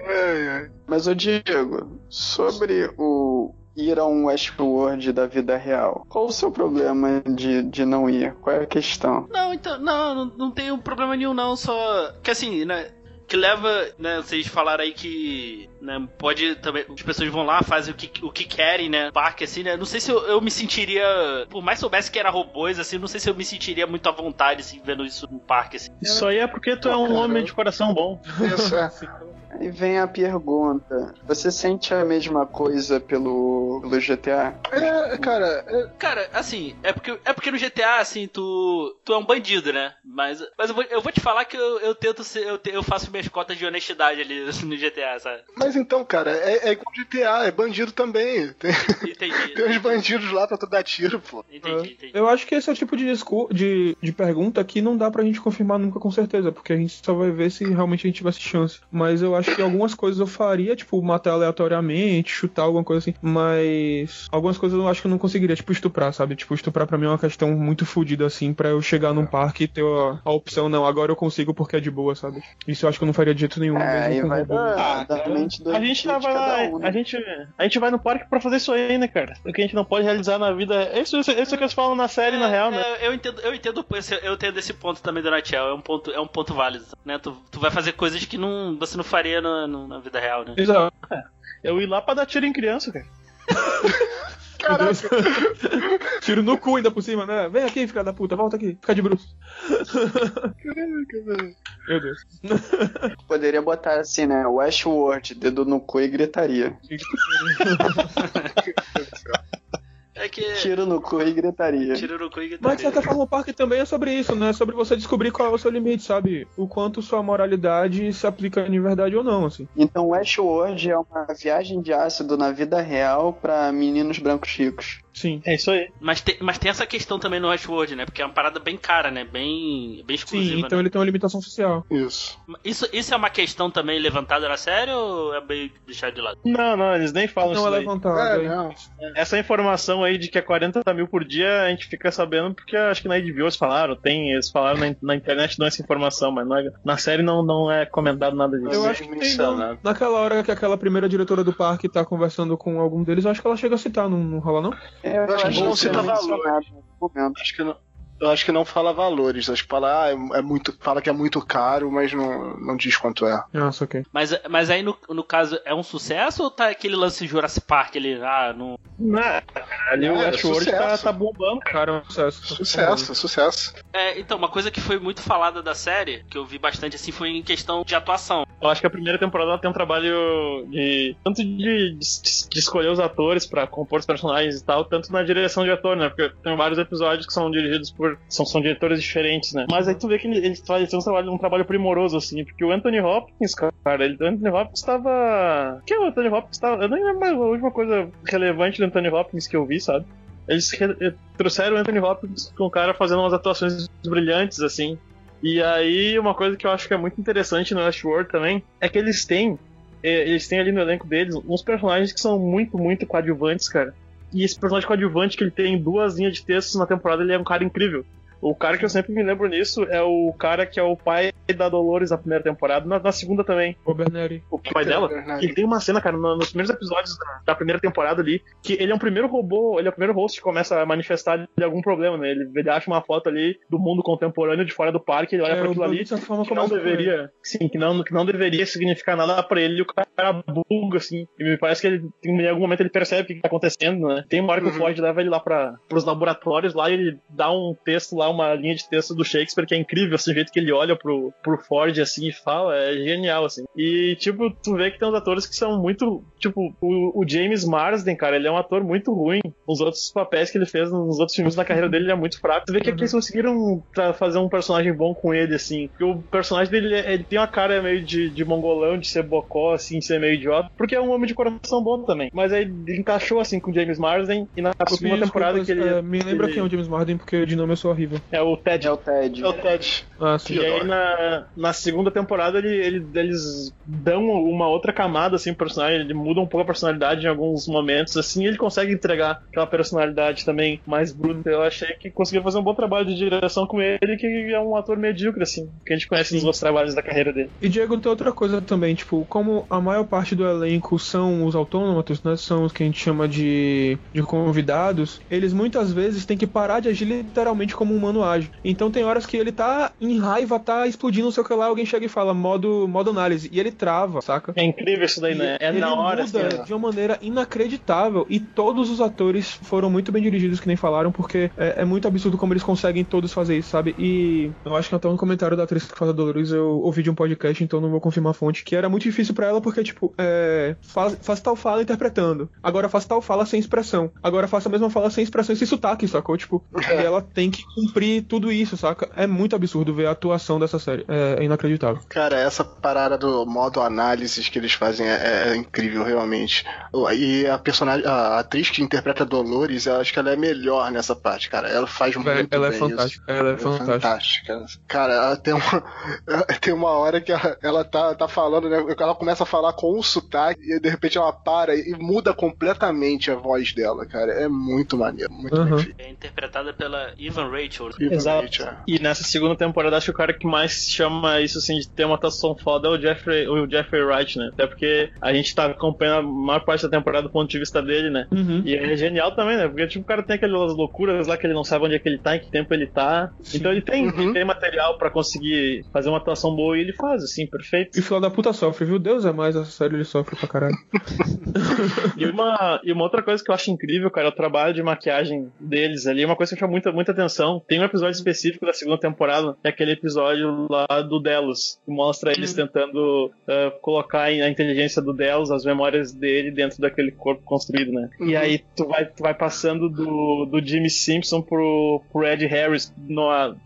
Ai, ai. Mas, ô Diego, sobre o ir a um Westworld da vida real, qual o seu problema de, de não ir? Qual é a questão? Não, então, não, não, não tem um problema nenhum, não, só. Que assim, né? Que leva, né? Vocês falaram aí que. Né, pode também. As pessoas vão lá, fazem o que, o que querem, né? Parque, assim, né? Não sei se eu, eu me sentiria. Por mais soubesse que era robôs, assim, não sei se eu me sentiria muito à vontade, assim, vendo isso no parque, assim. Isso aí é porque tu é um homem de coração bom. Isso, é. Aí vem a pergunta: você sente a mesma coisa pelo, pelo GTA? É, cara, é, Cara, assim, é porque, é porque no GTA, assim, tu, tu é um bandido, né? Mas, mas eu, vou, eu vou te falar que eu, eu tento ser. Eu, te- eu faço minhas cotas de honestidade ali no GTA, sabe? mas então, cara, é, é igual GTA, é bandido também. Tem, Entendi. tem uns bandidos lá pra tu dar tiro, pô. Entendi, entendi. Eu acho que esse é o tipo de, discu- de, de pergunta que não dá pra gente confirmar nunca com certeza, porque a gente só vai ver se realmente a gente tivesse chance. Mas eu acho acho que algumas coisas eu faria, tipo, matar aleatoriamente, chutar alguma coisa assim, mas algumas coisas eu acho que eu não conseguiria, tipo, estuprar, sabe? Tipo, estuprar pra mim é uma questão muito fodida, assim, pra eu chegar num parque e ter a, a opção, não, agora eu consigo porque é de boa, sabe? Isso eu acho que eu não faria de jeito nenhum, É, mesmo vai dar, dar mente do A gente lá, um, né? a gente, a gente vai no parque pra fazer isso aí, né, cara? O que a gente não pode realizar na vida. é Isso, isso, isso que eles falam na série, na real, né? É, eu entendo, eu entendo, esse- eu entendo esse ponto também do Natiel. É um ponto, é um ponto válido, né? Tu, tu vai fazer coisas que não, você não faria na, no- na vida real, né? Exato. Eu ir lá pra dar tiro em criança, cara. Deus. Tiro no cu ainda por cima, né? Vem aqui, filha da puta, volta aqui, fica de bruxo. Meu Deus. Poderia botar assim, né? Westworld, dedo no cu e gritaria. É que. Tiro no cu e gritaria. Tiro no cu e Mas de certa forma o parque também é sobre isso, né? Sobre você descobrir qual é o seu limite, sabe? O quanto sua moralidade se aplica de verdade ou não, assim. Então Westworld é uma viagem de ácido na vida real pra meninos brancos ricos. Sim. É isso aí. Mas tem, mas tem essa questão também no Westworld, né? Porque é uma parada bem cara, né? Bem, bem exclusiva. Sim, então né? ele tem uma limitação social. Isso. isso, isso é uma questão também levantada na série ou é bem deixado de lado? Não, não, eles nem falam Não isso é daí. levantado. É, não. Essa informação aí de que é 40 mil por dia, a gente fica sabendo porque acho que na HBO eles falaram, tem, eles falaram na, na internet dão essa informação, mas não é- na série não, não é comentado nada disso. Eu Não acho que tem. não. Naquela hora que aquela primeira diretora do parque tá conversando com algum deles, eu acho que ela chega a citar, não, não rola não? Eu acho que não cita valor. Acho que não. Eu acho que não fala valores, acho que fala, ah, é, é muito, fala que é muito caro, mas não, não diz quanto é. Nossa, ok. Mas, mas aí no, no caso é um sucesso ou tá aquele lance Jurassic Park ali? Ah, não. Não, ali o É, Westworld tá, sucesso. tá bombando. Cara, é um sucesso. Sucesso, sucesso. É, então, uma coisa que foi muito falada da série, que eu vi bastante assim, foi em questão de atuação. Eu acho que a primeira temporada tem um trabalho de. tanto de, de, de escolher os atores pra compor os personagens e tal, tanto na direção de ator, né? Porque tem vários episódios que são dirigidos por. São, são diretores diferentes, né? Mas aí tu vê que eles fazem um trabalho, um trabalho primoroso, assim, porque o Anthony Hopkins, cara, ele, o Anthony Hopkins tava. que é o Anthony Hopkins tava. Eu nem lembro a última coisa relevante do Anthony Hopkins que eu vi, sabe? Eles re- eh, trouxeram o Anthony Hopkins com o cara fazendo umas atuações brilhantes, assim. E aí, uma coisa que eu acho que é muito interessante no Westworld também é que eles têm. eh, Eles têm ali no elenco deles uns personagens que são muito, muito coadjuvantes, cara. E esse personagem coadjuvante que ele tem duas linhas de textos na temporada, ele é um cara incrível. O cara que eu sempre me lembro nisso é o cara que é o pai da Dolores na primeira temporada, na, na segunda também. O Berneri. O pai dela. Ele tem uma cena, cara, no- nos primeiros episódios da, da primeira temporada ali, que ele é o primeiro robô, ele é o primeiro host que começa a manifestar de algum problema, né? Ele, ele acha uma foto ali do mundo contemporâneo de fora do parque, ele olha É, pra o aquilo ali. forma, Que não deveria, sim, que não, que não deveria significar nada pra ele, e o cara buga, assim. E me parece que ele, em algum momento ele percebe o que tá acontecendo, né? Tem uma hora que o Uhum. Ford leva ele lá para pros laboratórios lá e ele dá um texto lá, uma linha de texto do Shakespeare que é incrível, assim, o jeito que ele olha pro, pro Ford assim e fala, é genial, assim. E, tipo, tu vê que tem uns atores que são muito. Tipo, o, o James Marsden, cara, ele é um ator muito ruim. Os outros papéis que ele fez nos outros filmes da carreira dele ele é muito fraco. Tu vê que aqui eles conseguiram fazer um personagem bom com ele, assim. Porque o personagem dele, ele tem uma cara meio de, de mongolão, de ser bocó, assim, de ser meio idiota. Porque é um homem de coração bom também. Mas aí ele encaixou, assim, com o James Marsden. E na pedi temporada que ele. é, me lembra ele- quem é o James Marden, porque de nome eu sou horrível. É o Ted. É o Ted. É o Ted. Ah, sim. E aí na, na segunda temporada ele, ele- eles dão uma outra camada assim pro personagem, ele muda um pouco a personalidade em alguns momentos, assim, e ele consegue entregar aquela personalidade também mais bruta. Eu achei que conseguiu fazer um bom trabalho de direção com ele, que é um ator medíocre, assim, que a gente conhece nos outros trabalhos da carreira dele. E Diego, tem outra coisa também, tipo, como a maior parte do elenco são os autômatos, né? São os que a gente chama de, de convidados, eles muitas vezes têm que parar de agir literalmente como um humano age. Então tem horas que ele tá em raiva, tá explodindo, não sei o que lá, alguém chega e fala modo, modo análise, e ele trava, saca? É incrível isso daí, né? É ele na hora, muda assim, ó. de uma maneira inacreditável e todos os atores foram muito bem dirigidos, que nem falaram, porque é, é muito absurdo como eles conseguem todos fazer isso, sabe? E eu acho que até um comentário da atriz que faz a Dolores eu ouvi de um podcast, então não vou confirmar a fonte, que era muito difícil pra ela porque, tipo, é, faz, faz tal fala interpretando, agora faz tal fala sem expressão, agora faça a mesma fala sem expressão e sem sotaque, sacou? Tipo, e ela tem que cumprir suprir tudo isso, saca? É muito absurdo ver a atuação dessa série. É, é inacreditável. Cara, essa parada do modo análise que eles fazem é, é incrível, realmente. E a personagem, a atriz que interpreta Dolores, eu acho que ela é melhor nessa parte, cara. Ela faz muito Véi, ela é bem fantástica. Ela é fantástica. fantástica. Cara, ela tem uma, tem uma hora que ela, ela tá, tá falando, né? Ela começa a falar com um sotaque e de repente ela para e muda completamente a voz dela, cara. É muito maneiro, muito Uhum. É interpretada pela Evan Rachel. Exato. é. E nessa segunda temporada, acho que o cara que mais chama isso assim de ter uma atuação foda é o Jeffrey, o Jeffrey Wright, né? Até porque a gente tá acompanhando a maior parte da temporada do ponto de vista dele, né? Uhum. E é genial também, né? Porque tipo, o cara tem aquelas loucuras lá que ele não sabe onde é que ele tá, em que tempo ele tá. Então ele tem, Uhum. ele tem material pra conseguir fazer uma atuação boa e ele faz, assim, perfeito. E o filho da puta sofre, viu? Deus é mais, essa série ele sofre pra caralho. E uma, e uma outra coisa que eu acho incrível, cara, é o trabalho de maquiagem deles ali. É uma coisa que chama muita, muita atenção. Tem um episódio específico da segunda temporada, que é aquele episódio lá do Delos, que mostra eles tentando ah, colocar a inteligência do Delos, as memórias dele dentro daquele corpo construído, né? E Uhum. aí tu vai, tu vai passando do, do Jimmy Simpson pro, pro Ed Harris.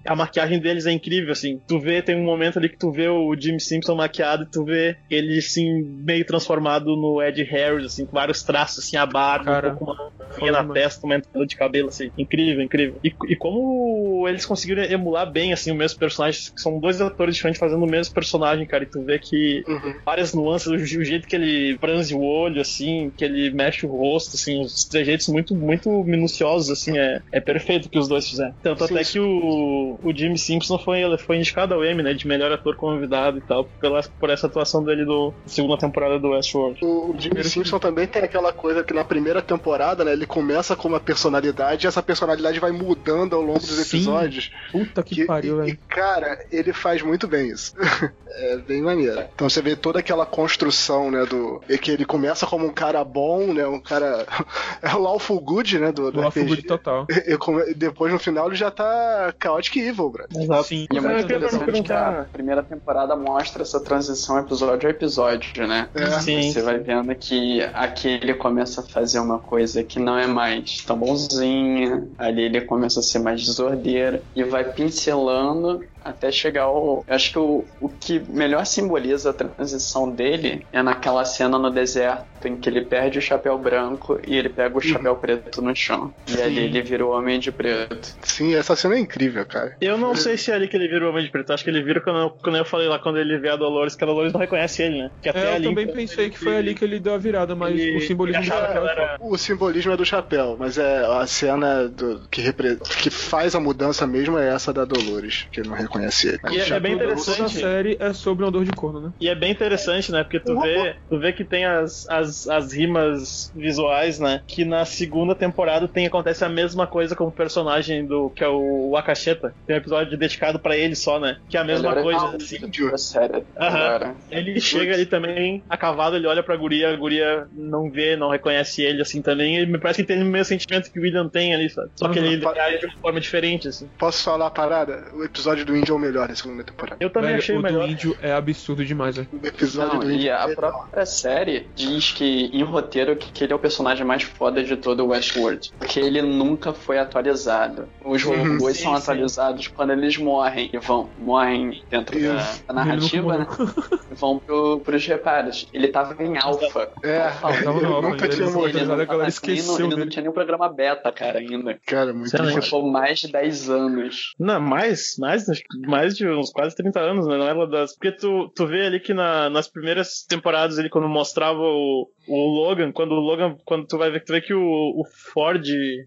A, maquiagem deles é incrível, assim. Tu vê, tem um momento ali que tu vê o Jimmy Simpson maquiado e tu vê ele, assim, meio transformado no Ed Harris, assim, com vários traços, assim, a barba, Cara, um pouco uma na testa, uma entrada de cabelo, assim. Incrível, incrível. E, e como eles conseguiram emular bem, assim, o mesmo personagem, que são dois atores diferentes fazendo o mesmo personagem, cara, e tu vê que Uhum. várias nuances, o, o jeito que ele franze o olho, assim, que ele mexe o rosto, assim, os trejeitos muito, muito minuciosos, assim, é, é perfeito o que os dois fizeram. Tanto Sim, até sim. que o, o Jimmy Simpson foi, ele foi indicado ao Emmy, né, de melhor ator convidado e tal, pela, por essa atuação dele do segunda temporada do Westworld. O Jimmy Simpson também tem aquela coisa que na primeira temporada, né, ele começa com uma personalidade e essa personalidade vai mudando ao longo dos. Episódios. Puta que, Que- pariu, e, velho. cara, ele faz muito bem isso. é bem maneiro. Então você vê toda aquela construção, né, do. é que ele começa como um cara bom, né, um cara. é o Lawful Good, né, do, do Lawful. Good total. E, e depois no final ele já tá Chaotic Evil, bro. Exato. Sim. E é muito interessante que a primeira temporada mostra essa transição episódio a episódio, né? É. Sim. Você vai vendo que aqui ele começa a fazer uma coisa que não é mais tão bonzinha, ali ele começa a ser mais desordeira e vai pincelando até chegar ao. Eu acho que o, o que melhor simboliza a transição dele é naquela cena no deserto em que ele perde o chapéu branco e ele pega o chapéu preto no chão. E ali ele vira o homem de preto. Sim, essa cena é incrível, cara. Eu não sei se é ali que ele vira o Homem de Preto. Acho que ele vira quando eu, quando eu falei lá, quando ele vê a Dolores, que a Dolores não reconhece ele, né? Que até É, eu ali, também pensei que foi ali que ele deu a virada, mas ele- o simbolismo do chapéu é foda. O simbolismo é do chapéu, mas é a cena do, que, repre- que faz a mudança mesmo é essa da Dolores, que não reconhece ele. E é, é bem Toda a interessante. série é sobre uma dor de corno, né? E é bem interessante, né? Porque tu vê, tu vê que tem as, as, as rimas visuais, né? Que na segunda temporada tem acontece a mesma coisa com o personagem do que é o Wakasheta. Tem um episódio dedicado pra ele só, né? Que é a mesma Melhor coisa. assim. série Aham. agora. Ele chega ali também, a cavalo, ele olha pra guria, a guria não vê, não reconhece ele assim também. E me parece que tem o mesmo sentimento que o William tem ali, sabe? Só que Uhum. ele age de uma forma diferente, assim. Posso falar a parada? O episódio do índio é o melhor da segunda temporada. Eu também Velho, achei o melhor. do índio é absurdo demais, velho. O episódio Não, do índio. e a é própria série diz que em roteiro que, que ele é o personagem mais foda de todo o Westworld. Porque ele nunca foi atualizado. Os Uhum. robôs Sim, são sim. atualizados quando eles morrem. E vão, morrem dentro da, Isso. da narrativa, né? E vão pro, pros reparos. Ele tava em alfa. É, tava no alfa, nunca tinha morrido. a galera esqueceu ele não tinha nem o programa beta, cara, ainda. Cara, muito foda. Ficou mais de 10 anos. Não, mais, mais, acho que mais de uns quase 30 anos, né? Não era das. Porque tu, tu vê ali que na- nas primeiras temporadas, ele quando mostrava o, o Logan, quando o Logan, quando tu vai ver, tu vê que o, o Ford.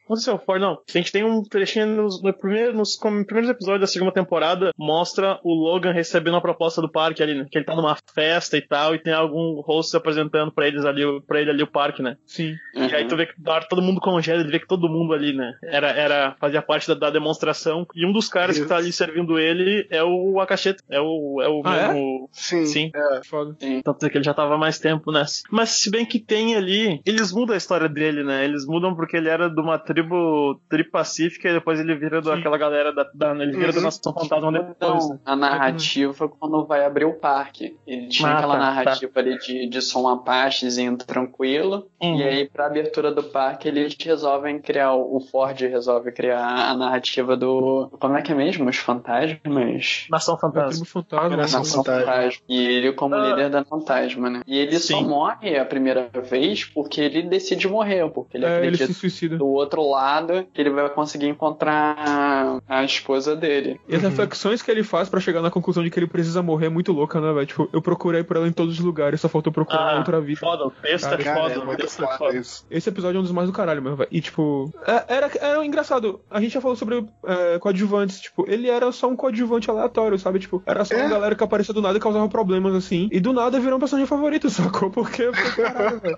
Não sei se é o Ford, não. A gente tem um trechinho nos, no primeiro, nos com- primeiros episódios da segunda temporada, mostra o Logan recebendo uma proposta do parque ali, né? Que ele tá numa festa e tal, e tem algum host se apresentando pra eles ali, pra ele ali o parque, né? Sim. Uhum. E aí tu vê que hora todo mundo congela, ele vê que todo mundo ali, né? Era, era, fazia parte da, da demonstração. E um dos caras que tá ali servindo ele dele é o Akasheta. É o, é o Ah, é? mesmo. Sim. Sim. É. Foda. Tanto é que ele já tava mais tempo nessa. Mas se bem que tem ali, eles mudam a história dele, né? Eles mudam porque ele era de uma tribo tripacífica e depois ele vira Sim. daquela galera da, da ele vira da Uhum. Nação Fantasma depois. Né? a narrativa quando vai abrir o parque. Ele tinha Ah, aquela tá, narrativa ali de, de som apachezinho tranquilo. Uhum. E aí, pra abertura do parque, eles resolvem criar, o Ford resolve criar a narrativa do. Como é que é mesmo? Os fantasmas? Nação É o Fantasma. tribo fantasma. Nação né? Nação Fantasma. Fantasma. E ele como Ah. líder da fantasma, né? E ele só Sim. morre a primeira vez porque ele decide morrer, porque ele É, ele acredita se suicida. do outro lado que ele vai conseguir encontrar a esposa dele. E as Uhum. reflexões que ele faz pra chegar na conclusão de que ele precisa morrer é muito louca, né, velho? Tipo, eu procurei por ela em todos os lugares, só faltou procurar Ah, outra vida. Foda, o texto Cara, é Cara, foda. é texto é foda. Esse episódio é um dos mais do caralho mesmo, velho. E, tipo, é- era, era engraçado. A gente já falou sobre é, coadjuvantes. Tipo, ele era só um coadjuvante aleatório, sabe? Tipo, era só É. uma galera que aparecia do nada e causava problemas, assim. E do nada virou um personagem favorito, sacou? Porque, porque caralho, velho.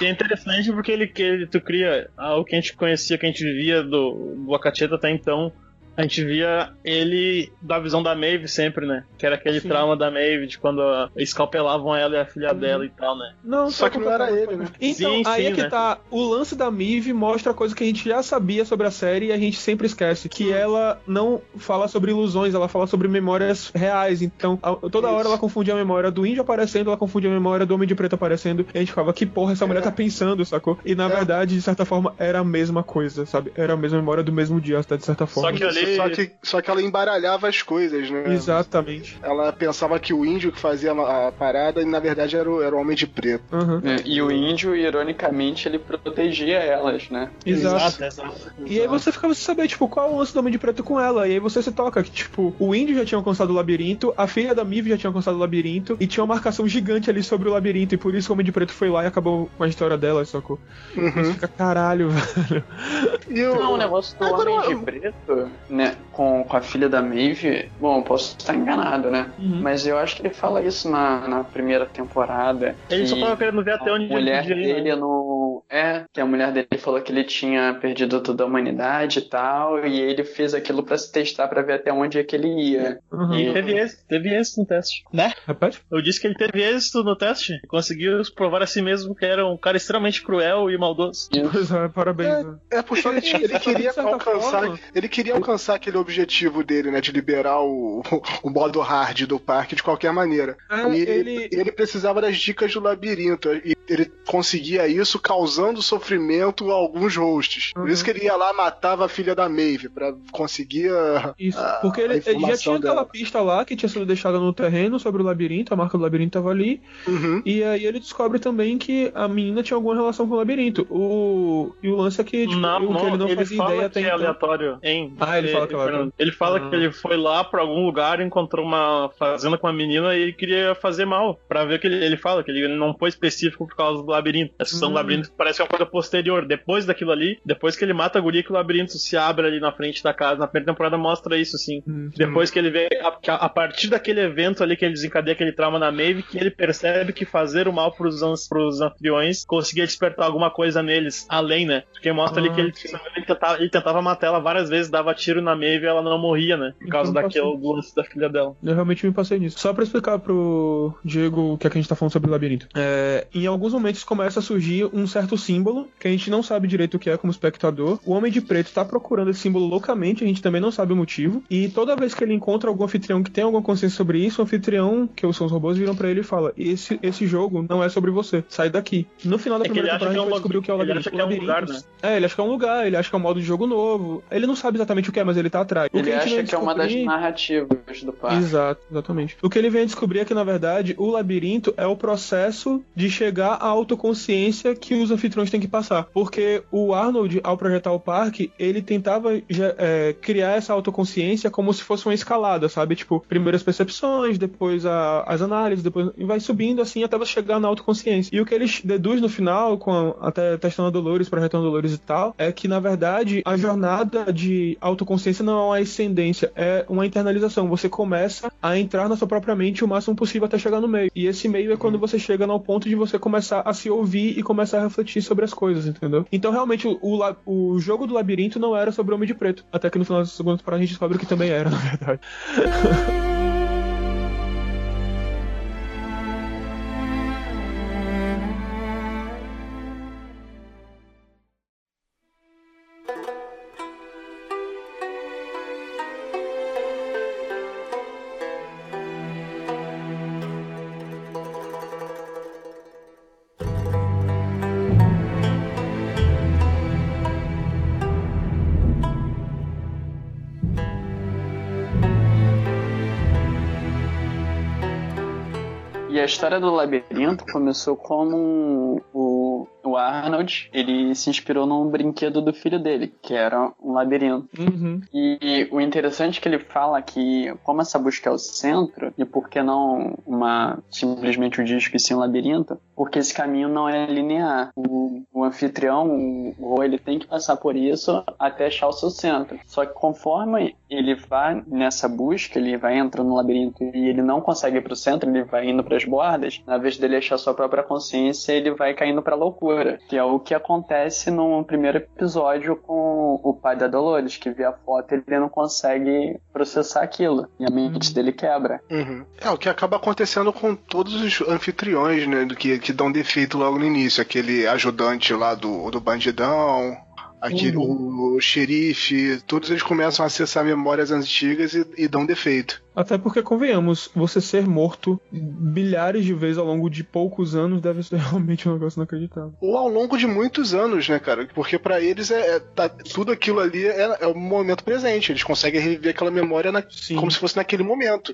E, é interessante porque ele, que ele tu cria ah, o que a gente conhecia, que a gente via do, do Akacheta até então. A gente via ele da visão da Maeve sempre, né? Que era aquele Sim. trauma da Maeve de quando escalpelavam ela e a filha dela e tal, né? Não, Só que não era ele, né? Então, Sim, aí sim, é que né? tá. O lance da Mive mostra coisa que a gente já sabia sobre a série e a gente sempre esquece. Que ela não fala sobre ilusões, ela fala sobre memórias reais. Então, a- toda hora Isso. ela confundia a memória do índio aparecendo, ela confundia a memória do homem de preto aparecendo. E a gente ficava, que porra essa mulher tá pensando, sacou? E na É. verdade, de certa forma, era a mesma coisa, sabe? Era a mesma memória do mesmo dia, até de certa forma. Só que ali. Só que, só que ela embaralhava as coisas, né? Exatamente. Ela pensava que o índio que fazia a parada e na verdade era o, era o homem de preto. Aham. É, E o índio, ironicamente, ele protegia elas, né? Exato. exato. E aí você ficava sem saber, tipo, qual é o lance do Homem de Preto com ela? E aí você se toca que, tipo, o índio já tinha alcançado o labirinto, a filha da Mive já tinha alcançado o labirinto, e tinha uma marcação gigante ali sobre o labirinto, e por isso o Homem de Preto foi lá e acabou com a história dela, sacou? Você Uhum. fica, caralho, velho. E o, Não, o negócio do Agora, Homem de Preto, né, com, com a filha da Maeve, bom, eu posso estar enganado, né? Uhum. Mas eu acho que ele fala isso na, na primeira temporada. Ele que só tava querendo ver até a onde mulher ele podia ir, dele né? no. É, que a mulher dele falou que ele tinha perdido toda a humanidade e tal, e ele fez aquilo pra se testar pra ver até onde é que ele ia. Uhum. E- Teve êxito, teve êxito no teste. Né? Repete? Eu disse que ele teve êxito no teste. Conseguiu provar a si mesmo que era um cara extremamente cruel e maldoso. Pois é, parabéns. né? É porque ele, ele queria alcançar, ele queria alcançar aquele objetivo dele, né, de liberar o, o modo hard do parque de qualquer maneira. É, e ele- ele precisava das dicas do labirinto e ele conseguia isso causando sofrimento a alguns hosts. Por Uhum. isso que ele ia lá matava a filha da Maeve pra conseguir a, Isso, a- porque a ele, ele já tinha aquela dela. pista lá que tinha sido deixada no terreno sobre o labirinto, a marca do labirinto tava ali, Uhum. E aí ele descobre também que a menina tinha alguma relação com o labirinto. O... E o lance é que, tipo, não, o que ele não fazia fala ideia que até é então. aleatório, hein? Ah, ele fala que é aleatório. Ele fala Ah. que ele foi lá pra algum lugar, encontrou uma fazenda com uma menina e ele queria fazer mal. Pra ver que ele, ele fala que ele não foi específico por causa do labirinto. A questão Hum. do labirinto parece uma coisa posterior. Depois daquilo ali, depois que ele mata a guria, que o labirinto se abre ali na frente da casa. Na primeira temporada mostra isso, assim. Hum. Depois que ele vê, a, a- partir daquele evento ali que ele desencadeia aquele trauma na Maeve, que ele percebe que fazer o mal pros, ans- pros anfitriões conseguia despertar alguma coisa neles, além, né? Porque mostra ali Ah, que ele, ele, tentava, ele tentava matar ela várias vezes, dava tiro na Maeve e ela não morria, né? Por causa Então daquele passou. lance da filha dela. Eu realmente me passei nisso. Só pra explicar pro Diego o que, é que a gente tá falando sobre o labirinto. É, em alguns momentos começa a surgir um certo símbolo que a gente não sabe direito o que é como espectador. O Homem de Preto tá procurando esse símbolo loucamente, a gente também não sabe o motivo. E toda vez que ele encontra algum anfitrião que tem alguma consciência sobre isso, o anfitrião, que são os robôs, viram pra ele e fala: esse, esse jogo não é sobre você, sai daqui. No final da É primeira ele temporada a que é gente descobrir o que é o ele labirinto. acha que é um lugar, labirinto- É, ele acha que é um lugar, ele acha que é um modo de jogo novo. Ele não sabe exatamente o que é, mas ele tá atrás. O Ele acha que é uma das narrativas do parque. Exato, exatamente. O que ele vem a descobrir é que, na verdade, o labirinto é o processo de chegar à autoconsciência que os anfitriões têm que passar. Porque o Arnold, ao projetar o parque, ele tentava é, criar essa autoconsciência como se fosse uma escalada, sabe? Tipo, primeiras percepções, depois a- as análises, depois e vai subindo assim até você chegar na autoconsciência. E o que ele deduz no final, com a- até testando a Dolores, projetando a Dolores e tal, é que, na verdade, a jornada de autoconsciência não é uma ascendência, é uma internalização. Você começa a entrar na sua própria mente o máximo possível até chegar no meio. E esse meio é quando você chega no ponto de você começar começar a se ouvir e começar a refletir sobre as coisas, entendeu? Então, realmente, o, o, o jogo do labirinto não era sobre o Homem de Preto. Até que no final da segunda temporada a gente descobre que também era, na verdade. a história do labirinto começou como o, o Arnold, ele se inspirou num brinquedo do filho dele, que era um labirinto. Uhum. E o interessante é que ele fala que, como essa busca é o centro, e por que não uma simplesmente o disco e sim um labirinto, porque esse caminho não é linear. O, o anfitrião, o, o ele tem que passar por isso até achar o seu centro. Só que conforme ele vai nessa busca, ele vai entrando no labirinto e ele não consegue ir pro centro, ele vai indo para as bordas, na vez dele achar sua própria consciência, ele vai caindo pra loucura, que é o que acontece no primeiro episódio com o pai da Dolores, que vê a foto e ele não consegue processar aquilo, e a mente dele quebra. Uhum. É o que acaba acontecendo com todos os anfitriões, né? Do que, que dão defeito logo no início. Aquele ajudante lá do, do bandidão, aquele, o, xerife, todos eles começam a acessar memórias antigas e, e dão defeito. Até porque, convenhamos, você ser morto bilhares de vezes ao longo de poucos anos deve ser realmente um negócio inacreditável. Ou ao longo de muitos anos, né, cara? Porque pra eles é, é- tá- tudo aquilo ali é, é o momento presente. Eles conseguem reviver aquela memória na- como se fosse naquele momento.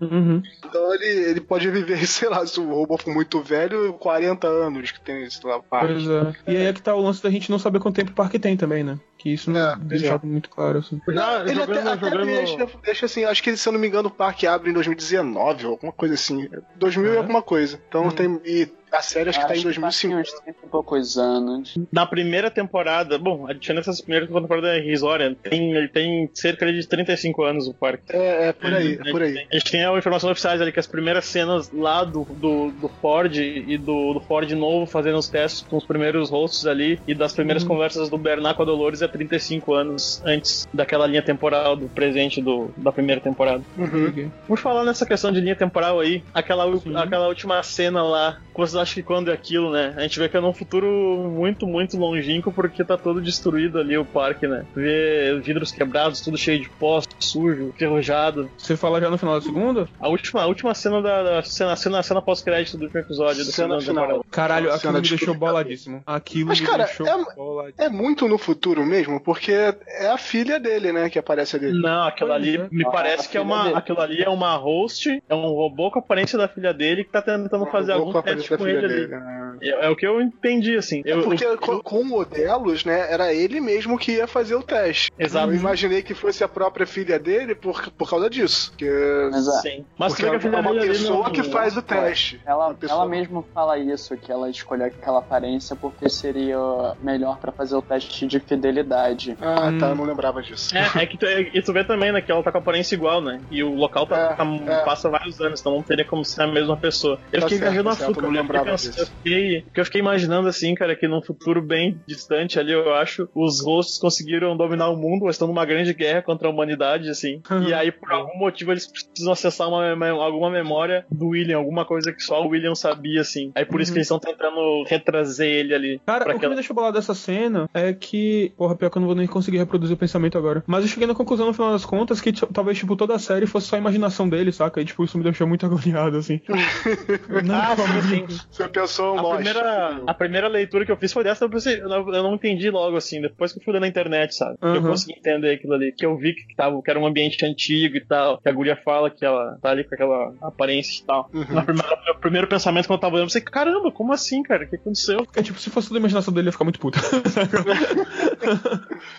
Uhum. Então ele, ele pode viver, sei lá, se o robô for muito velho, 40 anos que tem, sei lá, parte. Pois é. E aí é que tá o lance da gente não saber quanto tempo o parque tem também, né? Que isso não É, é muito claro, assim. Já Ele jogando, até, até jogando... deixa, deixa assim, acho que se eu não me engano o parque abre em 2019, ou alguma coisa assim. 2000 e É? alguma coisa. Então Hum. tem. E a série acho que tá em Acho que passa 2005. uns 30 e poucos anos. Na primeira temporada, bom, a diferença dessa primeira temporada é irrisória. Tem, ele tem cerca de 35 anos o parque. É, é por aí, é por aí. A gente tem a informação oficiais ali que as primeiras cenas lá do, do, do Ford e do, do Ford novo fazendo os testes com os primeiros rostos ali e das primeiras conversas do Bernard com a Dolores é 35 anos antes daquela linha temporal do presente do, da primeira temporada. Uhum. Por falar nessa questão de linha temporal aí, aquela, Sim. aquela última cena lá, vocês acham que quando é aquilo, né? A gente vê que é num futuro muito, muito longínquo porque tá todo destruído ali o parque, né? Vê vidros quebrados, tudo cheio de pó, sujo, enferrujado. Você fala já no final da segunda? A última, a última cena da, da cena, cena, cena pós-crédito do último episódio da Cena segunda final. temporada. Caralho, Cena aquilo me de deixou boladíssimo. Aquilo Mas, me cara, deixou é- boladíssimo. É muito no futuro mesmo, porque é a filha dele, né, que aparece ali. Não, aquilo ali é. me Ah, parece a que é uma. dele. Aquilo ali é uma host, é um robô com a aparência da filha dele que tá tentando fazer algum a teste com da ali. né? É, é o que eu entendi, assim. É Eu, porque eu- com, com o Odelos, né, era ele mesmo que ia fazer o teste. Exato. Eu imaginei que fosse a própria filha dele por, por causa disso. Que, Mas a, Sim. Mas porque é a filha uma dele pessoa que faz o teste. ela, ela mesma fala isso, que ela escolheu aquela aparência porque seria melhor pra fazer o teste de fidelidade. Ah, Hum. tá, eu não lembrava disso. É, é que tu, é, e tu vê também, né, que ela tá com a aparência igual, né? E o local tá, É, tá- é. passa vários anos, então não teria como ser a mesma pessoa. Eu Tá fiquei certo, viajando tá a certo, fuga, eu não Eu lembrava fiquei, eu fiquei, porque eu fiquei imaginando assim, cara, que num futuro bem distante ali, eu acho, os rostos conseguiram dominar o mundo, eles estão numa grande guerra contra a humanidade, assim. Uhum. E aí, por algum motivo, eles precisam acessar uma, alguma memória do William, alguma coisa que só o William sabia, assim. Aí por isso Uhum. que eles estão tentando retrazer ele ali. Cara, o que aquela- me deixou bolado dessa cena é que. Porra, pior que eu não vou nem conseguir reproduzir o pensamento agora. Mas eu cheguei na conclusão no final das contas que t- talvez, tipo, toda a série fosse só a imaginação dele, saca? E, tipo, isso me deixou muito agoniado, assim. não, Ah, sim, sim. Você pensou A Lost. primeira, a primeira leitura que eu fiz foi dessa, eu, pensei, eu não- eu não entendi logo assim, depois que eu fui ler na internet, sabe? Eu Uhum. consegui entender aquilo ali, que eu vi que, tava, que era um ambiente antigo e tal, que a guria fala que ela tá ali com aquela aparência e tal. Uhum. Na primeira, o primeiro pensamento quando eu tava olhando, eu pensei, caramba, como assim, cara? O que aconteceu? É tipo, se fosse toda a imaginação dele, eu ia ficar muito puta.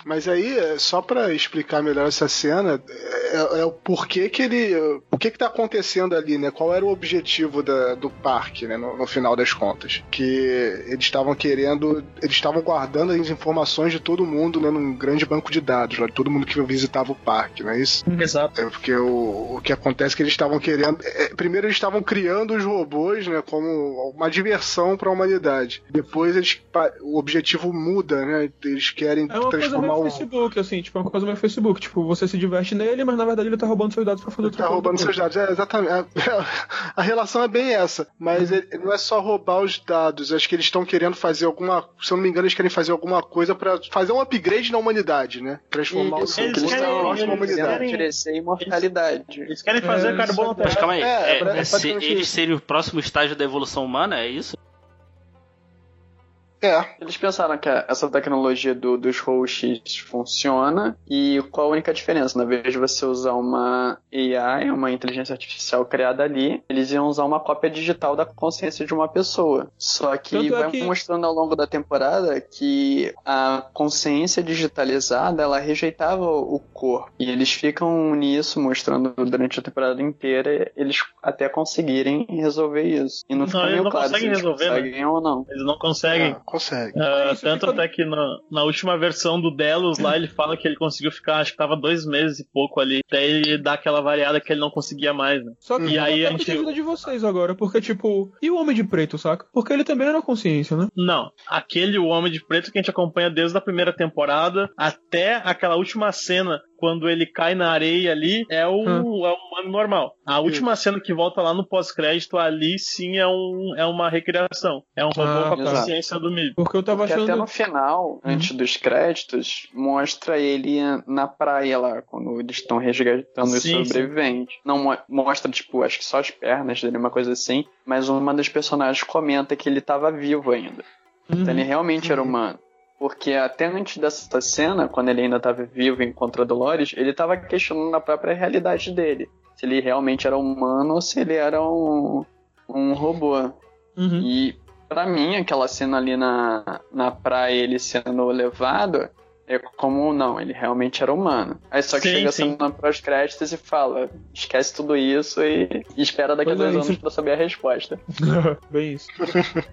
Mas aí, é, só pra explicar melhor essa cena, é, é o porquê que ele. O que que tá acontecendo ali, né? Qual era o objetivo da- do parque, né? No- no, final das contas. Que eles estavam querendo. Eles estavam guardando as informações de todo mundo, né? Num grande banco de dados, lá, de todo mundo que visitava o parque, não é isso? Exato. É porque o, o que acontece é que eles estavam querendo. é, primeiro eles estavam criando os robôs, né, como uma diversão para a humanidade. Depois eles o objetivo muda, né? Eles querem É uma coisa transformar meio o Facebook, assim, tipo, é uma coisa meio Facebook. Tipo, você se diverte nele, mas na verdade ele tá roubando seus dados pra fazer outra Tá coisa roubando. Seus dados, é, exatamente. A, a relação é bem essa, mas Uhum. ele- não é só roubar os dados. Acho que eles estão querendo fazer alguma, se eu não me engano, eles querem fazer alguma coisa pra fazer um upgrade na humanidade, né? Transformar Isso, o eles que eles querem- humanidade. querem- oferecer imortalidade. Eles querem fazer É, carbono é- Mas terrestre. calma aí, É, é, é pra- é se eles serem o próximo estágio da evolução humana, é isso? É, Eles pensaram que essa tecnologia do- dos hosts funciona e qual a única diferença? Na vez de você usar uma AI, uma inteligência artificial criada ali, eles iam usar uma cópia digital da consciência de uma pessoa. Só que Tanto é vai que- mostrando ao longo da temporada que a consciência digitalizada ela rejeitava o corpo. E eles ficam nisso mostrando durante a temporada inteira eles até conseguirem resolver isso. E não, Não, fica eles meio não claro se conseguem eles resolver, né? conseguem ou não. Eles não conseguem. é, consegue. Ah, isso tanto fica- até que na, na última versão do Delos lá ele fala que ele conseguiu ficar, acho que tava dois meses e pouco ali, até ele dar aquela variada que ele não conseguia mais, né? Só que E eu aí a gente- ajuda de vocês agora, porque, tipo, e o Homem de Preto, saca? Porque ele também era consciência, né? Não, aquele o Homem de Preto que a gente acompanha desde a primeira temporada até aquela última cena quando ele cai na areia ali é o, Hum. é o humano normal. A última cena que volta lá no pós-crédito ali sim é, um, é uma recriação. É um robô Ah, com a tá. consciência do Mib. Porque eu tava Porque achando. até no final, antes dos créditos, mostra ele na praia lá, quando eles estão resgatando os Sim, sim. sobreviventes. Não mo- mostra, tipo, acho que só as pernas dele, uma coisa assim. Mas uma das personagens comenta que ele tava vivo ainda. Uhum. Então ele realmente era humano. Porque até antes dessa cena, quando ele ainda estava vivo e encontra Dolores, ele estava questionando a própria realidade dele. Se ele realmente era humano ou se ele era um, um robô. Uhum. E pra mim, aquela cena ali na, na praia, ele sendo levado, como não, ele realmente era humano. Aí só que Sim, chega a sim. cena pros créditos e fala: esquece tudo isso e, e espera daqui a é, dois isso- anos pra saber a resposta. Bem isso.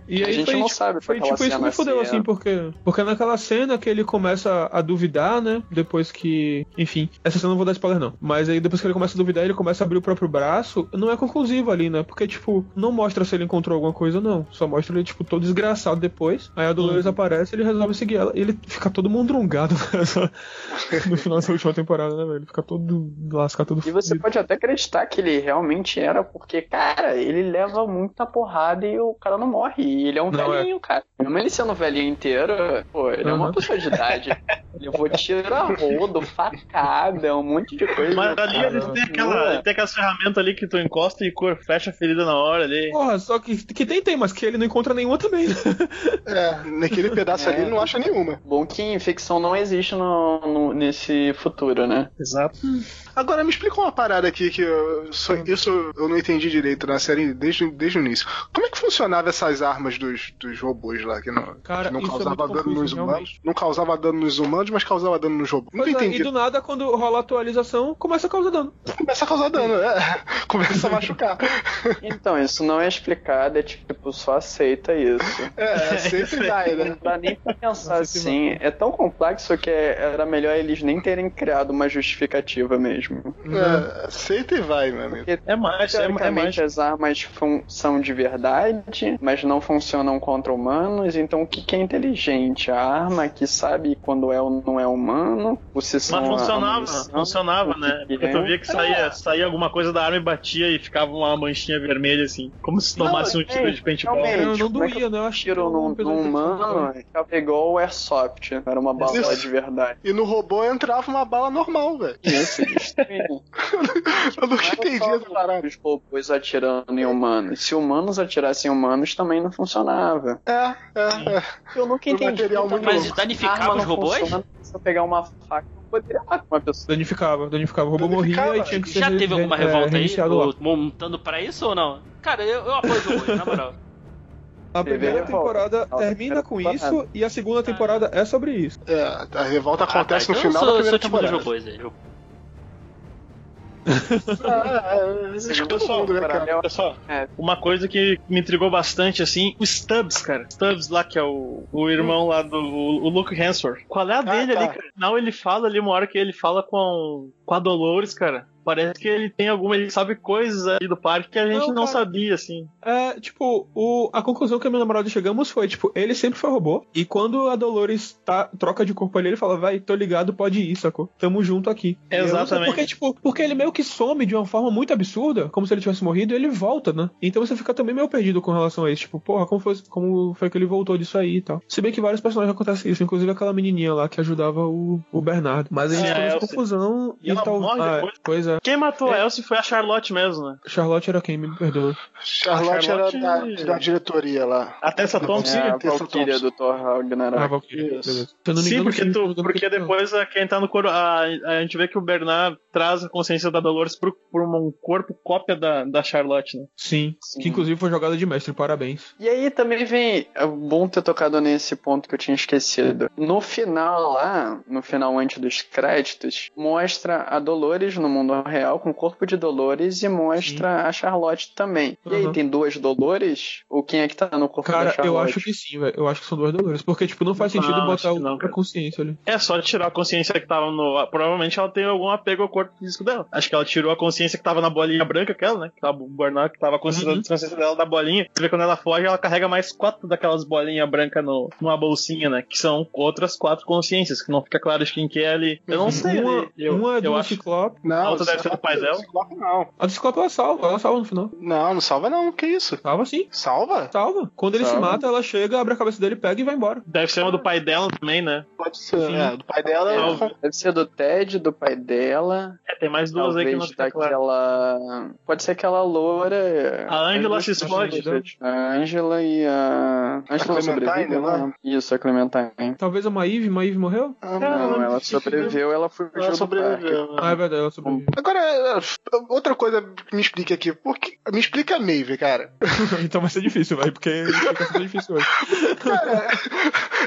E A aí gente foi, não tipo, sabe foi tipo isso que me se assim, é- porque. Porque naquela cena que ele começa a duvidar, né? Depois que. Enfim, essa cena eu não vou dar spoiler, não. Mas aí depois que ele começa a duvidar, ele começa a abrir o próprio braço. Não é conclusivo ali, né? Porque, tipo, não mostra se ele encontrou alguma coisa, não. Só mostra ele, tipo, todo desgraçado depois. Aí a Dolores aparece e ele resolve seguir ela. E ele fica todo mundrungado no final dessa última temporada, né, velho? Ele fica todo lascado, todo E você fudido. pode até acreditar que ele realmente era, porque, cara, ele leva muita porrada e o cara não morre. E ele é um Não, é. velhinho, cara. Mesmo ele sendo velhinho inteiro, pô, ele é uma pessoa de idade. ele levou tirar rodo, facada, um monte de coisa. Mas ali Cara, eles têm aquela, Ué. tem aquelas ferramentas ali que tu encosta e cor, fecha a ferida na hora ali. Porra, só que, que tem, tem, mas que ele não encontra nenhuma também, né? É, naquele pedaço É. ali ele não acha nenhuma. Bom que infecção não existe no, no- nesse futuro, né? Exato. Agora me explica uma parada aqui que eu, só- isso eu não entendi direito na série desde, desde o início. Como é que funcionava essas armas dos, dos robôs lá que não, Cara, que não é causava muito dano confuso, nos realmente. humanos? Não causava dano nos humanos, mas causava dano nos robôs. Não é, entendi. e do nada, quando rola a atualização, começa a causar dano. Começa a causar dano, é. Começa a machucar. Então, isso não é explicado, é tipo, só aceita isso. É, sempre vai, né? Não dá nem pra pensar assim. É tão complexo que era melhor eles nem terem criado uma justificativa mesmo. É, aceita e vai, meu amigo. Porque É mais, é, é mais. as armas são de verdade, mas não funcionam contra humanos, então o que, que é inteligente? A arma que sabe quando é ou não é humano? Ou se Mas a funcionava, munição, funcionava, o né? que Porque tu é. via que saía, saía alguma coisa da arma e batia e ficava uma manchinha vermelha assim. Como se Não, tomasse um é, tiro de paintball. Não, não é doía, né? Eu acho Tiro que de ter humano é igual o Airsoft, era uma bala Isso. de verdade. E no robô entrava uma bala normal, velho. Isso, destruindo. Eu nunca entendi essa parada. Os robôs atirando em humanos. Se humanos atirassem em humanos, também não funcionava. É, é, é. Eu nunca entendi. material muito. Mas danificava os robôs? funciona, Se eu pegar uma faca, eu poderia matar uma pessoa. Danificava, danificava. O robô Danificava. morria e tinha que ser Já teve alguma re- é, revolta aí? montando pra isso ou não? Cara, eu, eu apoio os robôs, na moral. A primeira revolta. temporada A termina com isso e a segunda temporada é sobre isso. É, a revolta acontece Ah, tá, no então final eu sou, da primeira dos temporada. robôs aí. Ah, é, é, é, Pessoal, né. Pessoal, uma coisa que me intrigou bastante, assim, o Stubbs, cara. Stubbs lá, que é o, o irmão lá do o, o Luke Hemsworth. Qual é a dele tá. ali, cara? Não, ele fala ali uma hora que ele fala com, com a Dolores, cara. Parece que ele tem alguma. Ele sabe coisas ali do parque que a gente Não, não, cara. sabia, assim. É, tipo, o, a conclusão que a minha namorada chegamos foi, tipo, ele sempre foi robô. E quando a Dolores tá, troca de corpo ali, ele fala, vai, tô ligado, pode ir, sacou? Tamo junto aqui. E Exatamente. Porque, tipo, porque ele meio que some de uma forma muito absurda, como se ele tivesse morrido, e ele volta, né? Então você fica também meio perdido com relação a isso. Tipo, porra, como foi, como foi que ele voltou disso aí e tal. Se bem que vários personagens acontecem isso, inclusive aquela menininha lá que ajudava o, o Bernardo. Mas a gente É, ficou nessa confusão E ela morre ah, depois? É. Quem matou É. a Elsie foi a Charlotte mesmo, né? Charlotte era quem, me perdoa. Charlotte, Charlotte- era da, da diretoria lá. A Tessa Thompson. É a Valkyria Thompson. do Thor Ragnarok. Ah, me Sim, engano, porque, sim, tu- porque que- depois a- quem tá no corpo. A, a gente vê que o Bernard traz a consciência da Dolores pro, por um corpo cópia da, da Charlotte, né? Sim, que inclusive foi jogada de mestre, parabéns. E aí também vem. É bom ter tocado nesse ponto que eu tinha esquecido. No final lá, no final antes dos créditos, mostra a Dolores no mundo real, com o corpo de Dolores, e mostra a Charlotte também. E aí Uhum. tem duas Dolores? Ou quem é que tá no corpo da Cara, Charlotte? eu acho que sim, velho. Eu acho que são duas Dolores. Porque, tipo, não faz Não, sentido acho botar não, cara. consciência ali. É só tirar a consciência que tava no. Provavelmente ela tem algum apego ao corpo físico dela. Acho que ela tirou a consciência que tava na bolinha branca, aquela, né? Que tava o Bernard, que tava a consciência, Uhum. a consciência dela da bolinha. Você vê quando ela foge, ela carrega mais quatro daquelas bolinhas brancas no, numa bolsinha, né? Que são outras quatro consciências, que não fica claro de quem que é ali. Eu não sei, Uma, né? eu, uma é do eu acho. Ciclope. Não, A outra deve ser do pai dela? Não. A do Ciclope ela salva, ela salva no final. não, não salva não, que isso? Salva sim, Salva? salva. Quando ele se Salva. mata, ela chega, abre a cabeça dele, pega e vai embora. Deve ser uma do pai dela também, né? Pode ser. Sim. É, do pai dela. Salve. Deve ser do Ted, do pai dela. É, tem mais duas aí que não Talvez fica claro. daquela. Pode ser aquela loura. A Angela se explode. A Angela e a. A Angela Clementine, sobrevive, né? né? Isso, a Clementine. Talvez a Maeve, Maeve morreu? Ah, Não, não ela se sobreviveu, ela fugiu Ela do sobreviveu. parque. né? Ah, é verdade, ela sobreviveu. Agora, outra coisa que me explica aqui. Por que, me explica a Maeve, cara. então vai ser difícil, vai, porque fica sendo difícil hoje. Cara,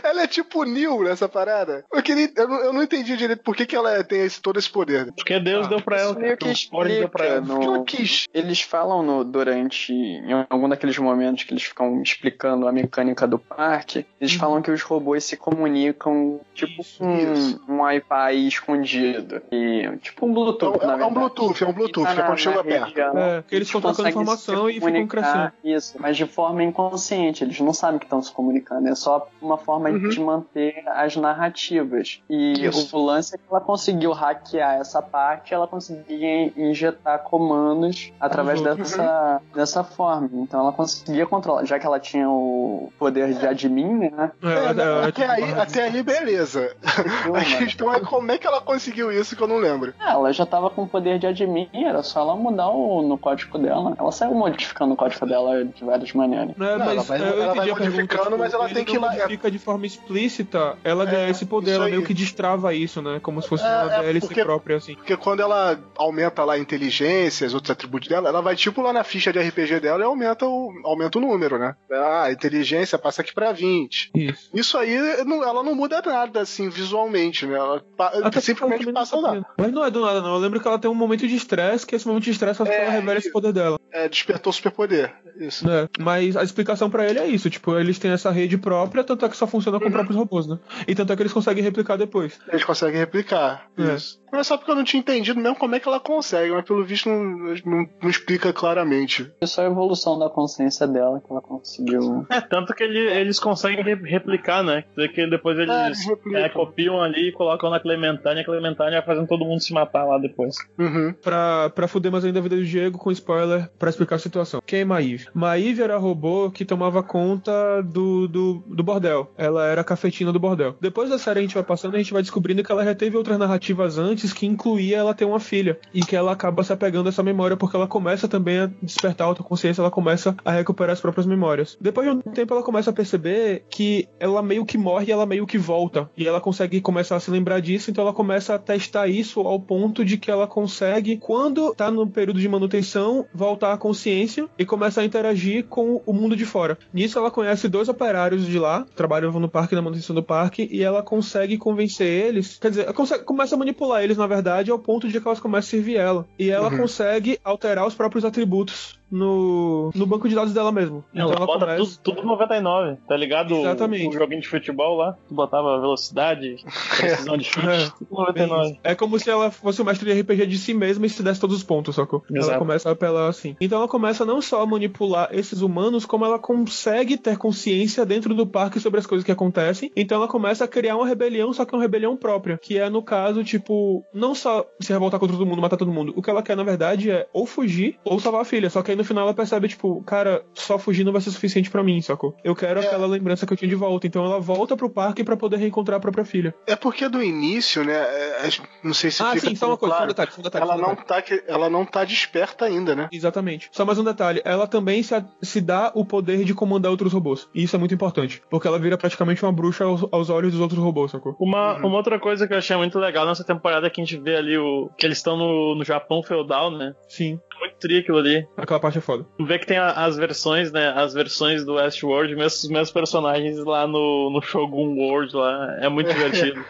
ela é tipo o Neil nessa parada. Eu, queria, eu, não, eu não entendi direito por que, que ela tem esse, todo esse poder. Porque Deus Ah, deu pra ela. Meio que cara. O Ford deu pra explica ela. No... quis? Eles falam no, durante, em algum daqueles momentos que eles ficam explicando a mecânica do parque, eles falam que os robôs se comunicam tipo Isso, com isso. um Wi-Fi escondido. E, tipo um Bluetooth, um- na é um. Bluetooth, é um Bluetooth, Tá é quando na- chega na perto. É, porque eles estão trocando informação e ficam crescendo. Isso, mas de forma inconsciente. Eles não sabem que estão se comunicando. É só uma forma Uhum. de manter as narrativas. E Isso. o lance é que ela conseguiu hackear essa parte, ela conseguia injetar comandos através Uhum. dessa, dessa forma. Então ela conseguia controlar. Já que ela tinha o poder de admin, né? É, É, é, é, até, tipo, aí, até aí, beleza. A questão é como é que ela conseguiu isso que eu não lembro. Ela já tava com poder de admin, era só ela mudar o, no código dela. Ela saiu modificando o código dela de várias maneiras. Né, Não, mas ela vai- é, eu ela vai pergunta, modificando, tipo, mas ela tem que não ir lá- modifica de forma explícita, ela ganha É, esse poder, ela aí. meio que destrava isso, né? Como se fosse É, uma é, DLC porque- própria, assim. Porque quando ela aumenta lá a inteligência, os outros atributos dela, ela vai tipo lá na ficha de RPG dela e aumenta o, aumenta o número, né? Ah, a inteligência passa aqui pra 20. Isso. Isso aí, não- ela não muda nada, assim, visualmente, né? Ela Até simplesmente passa também lá. não tá Mas não é do nada, não. Eu lembro que ela tem um momento de estresse, que esse momento de estresse faz com que É, ela revela esse poder dela. É, despertou o superpoder. Isso. né? Mas a explicação pra ele é isso, tipo, eles têm essa rede própria, tanto é que só funciona com Uhum. próprios robôs, né? E tanto é que eles conseguem replicar depois. Eles conseguem replicar. É. Isso. Não é só porque eu não tinha entendido mesmo como é que ela consegue, mas pelo visto não, não, não explica claramente. É só a evolução da consciência dela que ela conseguiu. É, tanto que ele- eles conseguem re- replicar, né? Quer dizer que depois É, eles replicam. é, copiam ali e colocam na Clementine, a Clementine vai fazendo todo mundo se matar lá depois. Uhum. Pra, pra fuder mais ainda a vida do Diego, com spoiler, pra explicar a situação. Quem é Maeve? Maeve era a robô que tomava conta do, do, do bordel. Ela era a cafetina do bordel. Depois da série a gente vai passando, a gente vai descobrindo que ela já teve outras narrativas antes que incluía ela ter uma filha. E que ela acaba se apegando a essa memória porque ela começa também a despertar a autoconsciência, ela começa a recuperar as próprias memórias. Depois de um tempo ela começa a perceber que ela meio que morre e ela meio que volta. E ela consegue começar a se lembrar disso, então ela começa a testar isso ao ponto de que ela consegue, quando tá no período de manutenção, voltar à consciência e começa a interagir com o mundo de fora. Nisso ela conhece dois operários de lá, que trabalham no parque, na manutenção do parque, e ela consegue convencer eles, quer dizer, consegue, começa a manipular eles poderes, na verdade, ao ponto de que elas começam a servir ela. E ela Uhum. consegue alterar os próprios atributos no, no banco de dados dela mesmo. Então Ela ela bota começa. tudo, tudo 99, tá ligado? O- Exatamente. O, joguinho de futebol lá, tu botava velocidade, precisão de chute, É. tudo 99. É como se ela fosse o mestre de RPG de si mesma e se desse todos os pontos, sacou? Ela Exato. começa a apelar assim. Então ela começa não só a manipular esses humanos, como ela consegue ter consciência dentro do parque sobre as coisas que acontecem. Então ela começa a criar uma rebelião, só que uma rebelião própria. Que é, no caso, tipo, não só se revoltar contra todo mundo, matar todo mundo. O que ela quer, na verdade, é ou fugir ou salvar a filha. Só que aí no final ela percebe, tipo, cara, só fugir não vai ser suficiente pra mim, sacou? Eu quero É. aquela lembrança que eu tinha de volta. Então ela volta pro parque pra poder reencontrar a própria filha. É porque do início, né? é, é, não sei se ah, fica sim, só uma coisa, só um claro, detalhe, só um detalhe. ela só um não detalhe. tá que- ela não tá desperta ainda, né? Exatamente. Só mais um detalhe, ela também se, a- se dá o poder de comandar outros robôs. E isso é muito importante, porque ela vira praticamente uma bruxa aos, aos olhos dos outros robôs, sacou? Uma, Uhum. uma outra coisa que eu achei muito legal nessa temporada é que a gente vê ali o. que eles estão no, no Japão feudal, né? Sim, Muito tri aquilo ali. aquela parte é foda. Tu vê que tem a- as versões, né? As versões do Westworld, mesmo, os mesmos personagens lá no, no Shogun World lá. É muito divertido.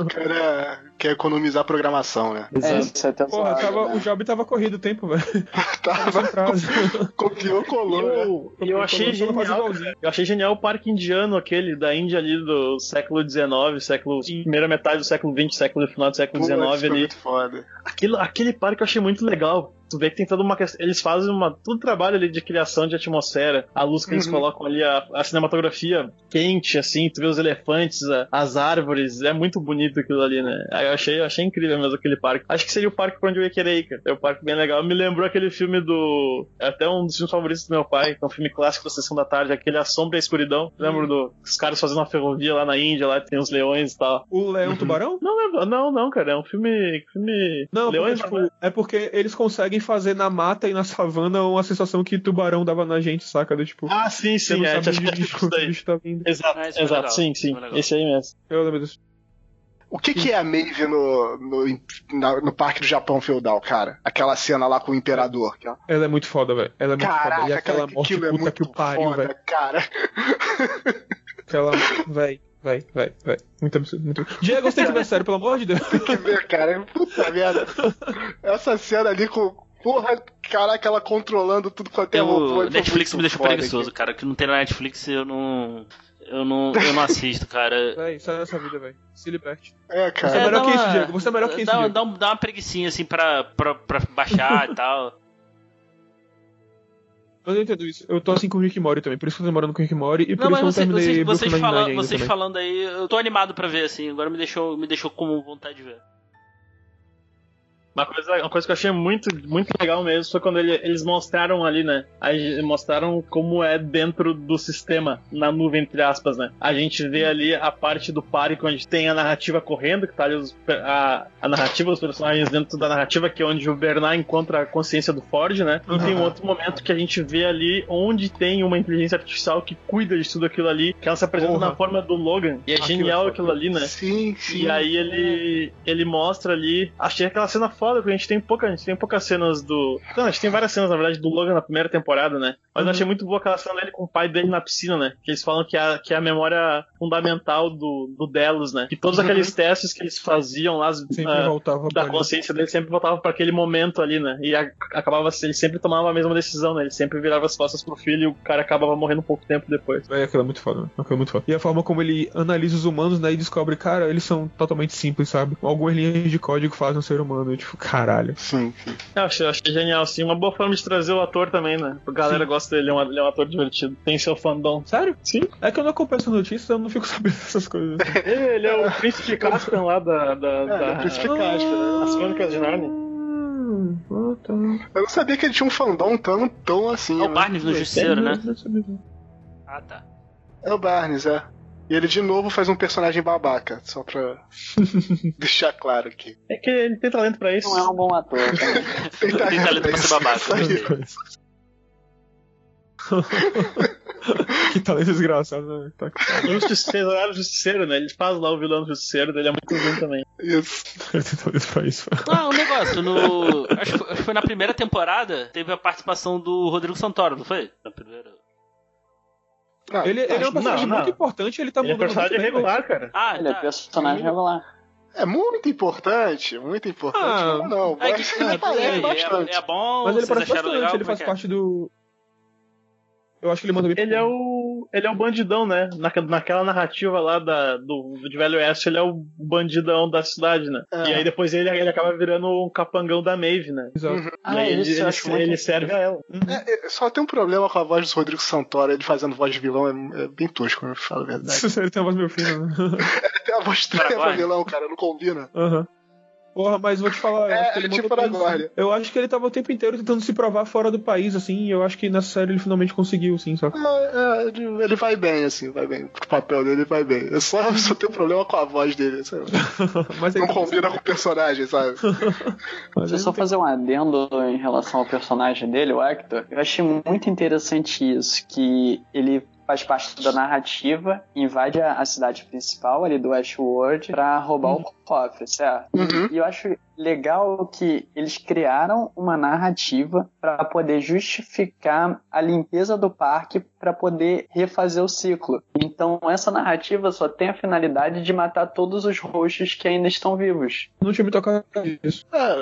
O cara quer economizar programação, né? É, isso é Porra, zoado, tava, né? o job tava corrido o tempo, velho. Tava copiou, colou, né? eu, e eu achei genial. Eu achei genial o parque indiano, aquele da Índia ali do século XIX, século. primeira metade do século XX, século final do século Pô, XIX ali. muito foda. Aquilo, aquele parque eu achei muito legal. Tu vê que tem toda uma questão. Eles fazem uma, todo trabalho ali de criação de atmosfera. A luz que eles Uhum. colocam ali, a, a cinematografia quente, assim, tu vê os elefantes, a- as árvores. É muito bonito aquilo ali, né? Eu achei, eu achei incrível mesmo aquele parque. Acho que seria o parque pra onde eu ia querer ir, cara. É um parque bem legal. Me lembrou aquele filme do. É até um dos filmes favoritos do meu pai, que é um filme clássico da Sessão da Tarde, aquele A Sombra e a Escuridão. Lembro do. Os caras fazendo uma ferrovia lá na Índia, lá tem os leões e tal. O Leão Tubarão? Não lembro, não, não, cara. É um filme. filme Não, porque, leões, tipo, é porque eles conseguem fazer na mata e na savana uma sensação que tubarão dava na gente, saca? Do, tipo, Ah, sim, você sim, não é, sabe onde é tá vindo. Exato, Ah, legal, sim, sim. legal. Esse aí mesmo. Eu lembro disso. O que, que é a Maeve no, no, na- no parque do Japão feudal, cara? Aquela cena lá com o imperador. Que, ó. Ela é muito foda, velho. Ela é muito foda. Caraca, E aquela morte aquilo é puta muito que o pariu, foda, velho. cara. Aquela. Véi, véi, véi, véi. Muito absurdo, muito absurdo. Diego, você tem que ver sério, pelo amor de Deus. Tem que ver, cara. Puta merda. Essa cena ali com. Porra, caraca, ela controlando tudo quanto é foi Netflix me deixou foda preguiçoso, cara. Que não tem na Netflix eu não. Eu não, eu não assisto, cara. Véi, sai dessa vida, véi. Se liberte. É, Você é cara. melhor dá que isso, uma- Diego. Você é melhor que isso, dá, Diego. dá, um- dá uma preguiçinha assim pra, pra, pra baixar e tal. Mas eu entendo isso. Eu tô assim com o Rick Mori também. Por isso que eu tô demorando com o Rick Mori e por Não, isso que eu não terminei vocês, vocês, ainda vocês falando aí, eu tô animado pra ver, assim. Agora me deixou, me deixou com vontade de ver. Uma coisa, uma coisa que eu achei muito, muito legal mesmo foi quando ele- eles mostraram ali, né? Aí mostraram como é dentro do sistema, na nuvem, entre aspas, né? A gente vê ali a parte do parque onde tem a narrativa correndo, que tá ali os- a, a narrativa dos personagens dentro da narrativa, que é onde o Bernard encontra a consciência do Ford, né? E tem um outro momento que a gente vê ali onde tem uma inteligência artificial que cuida de tudo aquilo ali, que ela se apresenta Porra. na forma do Logan. E é Aquilo é genial foda. aquilo ali, né? Sim, sim. E aí ele ele mostra ali. Achei aquela cena foda, porque a gente tem pouca, a gente tem poucas cenas do. Não, a gente tem várias cenas, na verdade, do Logan na primeira temporada, né? Mas Uhum. eu achei muito boa aquela cena dele com o pai dele na piscina, né? Que eles falam que é, a- que é a memória fundamental do, do Delos, né? Que todos Uhum. aqueles testes que eles faziam lá voltava da pra ali. consciência dele sempre voltava para aquele momento ali, né? E a- acabava ele sempre tomava a mesma decisão, né? Ele sempre virava as costas pro filho e o cara acabava morrendo um pouco tempo depois. É, aquilo é muito foda, né? Aquilo é muito foda. E a forma como ele analisa os humanos, né? E descobre, cara, eles são totalmente simples, sabe? Algumas linhas de código fazem um ser humano. Eu, tipo, caralho. Sim, sim. Eu achei, genial, assim. Uma boa forma de trazer o ator também, né? A galera Sim. gosta dele, é um, ele é um ator divertido. Tem seu fandom. Sério? Sim. É que eu não acompanho essas notícias, eu não fico sabendo dessas coisas. Ele é o príncipe Caspian lá da. da, É, da é o príncipe Caspian, né? As crônicas de Narnia. Tá. Eu não sabia que ele tinha um fandom tão, tão assim. É o né? Barney no Justiceiro, né? Ah, tá. É o Barnes, é. E ele de novo faz um personagem babaca, só pra deixar claro aqui. É que ele tem talento pra isso. Não é um bom ator. né? Tem Tem talento pra ser babaca. Aí. que talento desgraçado, né? Tá O Justiceiro, era Justiceiro, né? Ele faz lá o vilão do Justiceiro, dele é muito ruim também. Isso. Ele tem talento pra isso. Ah, um negócio, no. Acho, que foi- acho que foi na primeira temporada, teve a participação do Rodrigo Santoro, não foi? Na primeira. Ah, Ele, ele é um Não, personagem não. muito importante, ele tá Ele é mudando personagem muito bem, regular, cara. Ah, Ele é tá. personagem regular. É muito importante, muito importante. Ah, não, não. É, que, ele é, aparece é, bastante. é bom, Mas ele parece bastante, legal? ele é faz é? parte do. Eu acho que ele manda bem. Ele é o. Ele é o bandidão, né? Naque- naquela narrativa lá da, do, de Velho Oeste, ele é o bandidão da cidade, né? É. E aí depois ele, ele acaba virando um capangão da Maeve, né? Exato. Ah, e aí ele, isso ele, muito ele serve a ela. É, é, só tem um problema com a voz do Rodrigo Santoro, ele fazendo voz de vilão é, é bem tosco, eu falo a verdade. ele tem uma voz meio fina, né? Ele tem uma voz estranha pra vilão, cara, não combina. Aham. Porra, mas vou te falar. eu É, acho que ele é tipo mandou bem, Paraguai. sim. Eu acho que ele tava o tempo inteiro tentando se provar fora do país, assim, e eu acho que nessa série ele finalmente conseguiu, sim, só. É, é, ele, vai bem, assim, vai bem. O papel dele vai bem. Eu só, só tenho problema com a voz dele, sabe? mas Não ele combina com o personagem, sabe? mas Deixa eu só tem- fazer um adendo em relação ao personagem dele, o Hector. Eu achei muito interessante isso, que ele faz parte da narrativa, invade a, a cidade principal ali do Westworld pra roubar o cofre, certo? Uhum. E eu acho legal que eles criaram uma narrativa para poder justificar a limpeza do parque para poder refazer o ciclo. Então essa narrativa só tem a finalidade de matar todos os roxos que ainda estão vivos. Não tinha me tocado nisso. É,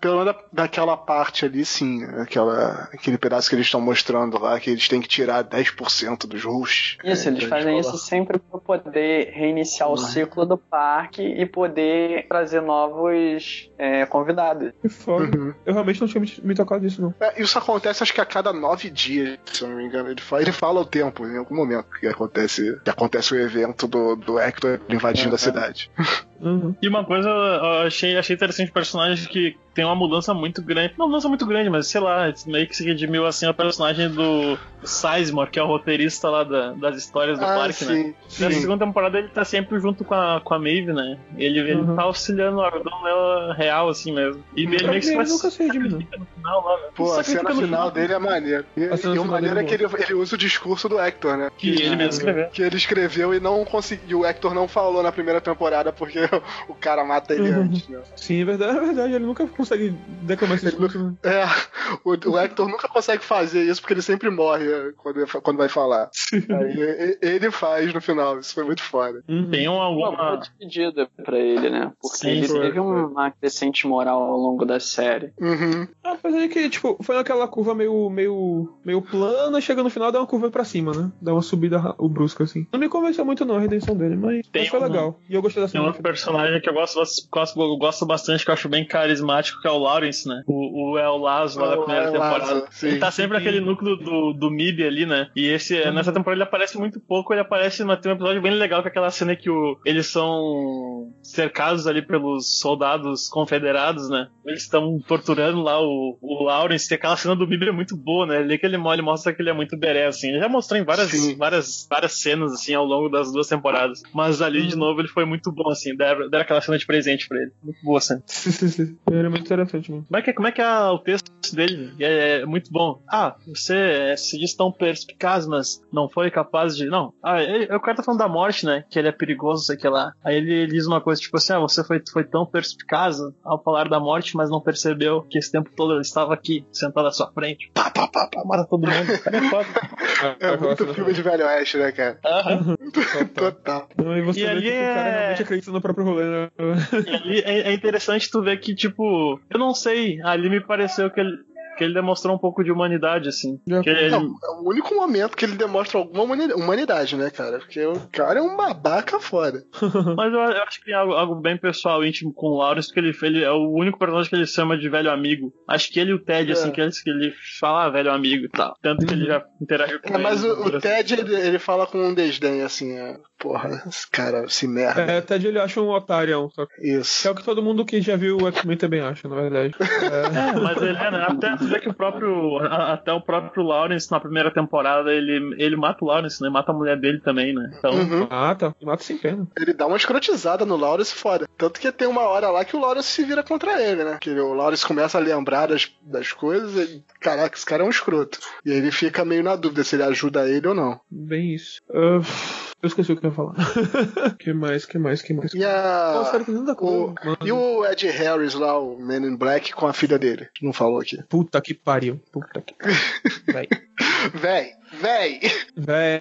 pelo menos da- daquela parte ali, sim. Aquela, aquele pedaço que eles estão mostrando lá, que eles têm que tirar 10% dos russos. Isso, É, eles pra fazem isso sempre para poder reiniciar o ciclo do parque e poder trazer novos é, convidados. Que foda. Uhum. Eu realmente não tinha me, me tocado disso, não. É, isso acontece acho que a cada nove dias, se eu não me engano. Ele fala, ele fala o tempo, em algum momento, que acontece, que acontece o evento do, do Hector invadindo a cidade. Uhum. E uma coisa eu achei, achei interessante o personagem que tem uma mudança muito grande. Não mudança muito grande, mas sei lá, meio que se redimiu assim o personagem do Sizemore, que é o roteirista lá da- das histórias do ah, parque, né? sim, Nessa sim. segunda temporada ele tá sempre junto com a, com a Maeve, né? Ele, ele Uhum. tá auxiliando o Ardon nela real, assim mesmo. E ele meio que se nunca se redimiu, no final lá, né? Pô, a Sacrifica cena final dele é maneira. E, A e o maneiro é que ele, ele usa o discurso do Hector, né? Que ele mesmo escreveu. Que ele escreveu e não conseguiu. O Hector não falou na primeira temporada porque o cara mata ele Uhum. antes, né? Sim, é verdade, é verdade. Ele nunca consegue declamar esse discurso, né? É, o, o Hector nunca consegue fazer isso porque ele sempre morre é, quando, quando vai falar. Aí ele faz no final, isso foi muito foda. Uhum. Tem uma, Uma alguma. despedida pra ele, né? Porque Sim, ele foi, teve foi. uma crescente moral ao longo da série. Uhum. Ah, mas aí que, tipo, foi naquela curva meio, meio, meio plana, chega no final dá uma curva pra cima, né? Dá uma subida o brusca, assim. Não me convenceu muito não a redenção dele, mas, Tem mas foi um- legal. E eu gostei da Tem cena. Personagem que eu gosto, gosto, gosto bastante, que eu acho bem carismático, que é o Lawrence, né? O, o El Lazo lá da O primeira El temporada. Lazo. Ele tá sempre naquele núcleo do, do MIB ali, né? E esse, nessa temporada ele aparece muito pouco, ele aparece numa, tem um episódio bem legal, que é aquela cena que o, eles são cercados ali pelos soldados confederados, né? Eles estão torturando lá o, o Lawrence, e aquela cena do MIB é muito boa, né? Ali que ele mole mostra que ele é muito beré, assim. Ele já mostrou em várias, Sim. várias, várias cenas, assim, ao longo das duas temporadas. Mas ali, de novo, ele foi muito bom, assim. Deram, deram aquela cena de presente pra ele. Muito boa cena. Era muito interessante, mano. Como é que, é- como é, que é o texto dele? É, é muito bom. Ah, você é, se diz tão perspicaz, mas não foi capaz de. Não. Ah, ele, o cara tá falando da morte, né? Que ele é perigoso, sei que lá. Aí ele diz uma coisa tipo assim: ah, você foi, foi tão perspicaz ao falar da morte, mas não percebeu que esse tempo todo ele estava aqui, sentado à sua frente. Pá, pá, pá, pá, mata todo mundo. É foda. É muito filme de Velho Oeste, né, cara? Aham. Total. Não, e você E vê ali que o cara é- realmente acredita no próprio rolê, né? É, é interessante tu ver que, tipo, eu não sei, ali me pareceu que ele, que ele demonstrou um pouco de humanidade, assim. Que ele, É, o- é o único momento que ele demonstra alguma humani- humanidade, né, cara? Porque o cara é um babaca foda. Mas eu, eu acho que tem algo, algo bem pessoal, íntimo com o Lawrence, porque ele, ele é o único personagem que ele chama de velho amigo. Acho que ele e o Ted, É. assim, que eles que ele fala ah, velho amigo e tal. Tanto que ele já interagiu com É, mas ele. o, o Ted, ele, ele fala com um desdém, assim, é, porra, esse cara se merda. É, Ted ele acha um otário, só que Isso. é o que todo mundo que já viu o X-Men também acha, na verdade. É. É, mas ele é, né? Até vê que o próprio. Até o próprio Lawrence na primeira temporada, ele, ele mata o Lawrence, né? Mata a mulher dele também, né? Então. Uhum. Ah, tá. Mata sem pena. Ele dá uma escrotizada no Lawrence foda. Tanto que tem uma hora lá que o Lawrence se vira contra ele, né? Que o Lawrence começa a lembrar das, das coisas e, caraca, esse cara é um escroto. E aí ele fica meio na dúvida se ele ajuda ele ou não. Bem isso. Ah, eu esqueci o que eu ia falar. que mais, que mais, que mais? E a. Nossa, cara, tem tanta coisa. o, e o Ed Harris lá, o Man in Black, com a filha dele. Não falou aqui. Puta que pariu. Puta que pariu. Vai. Véi, véi. Véi.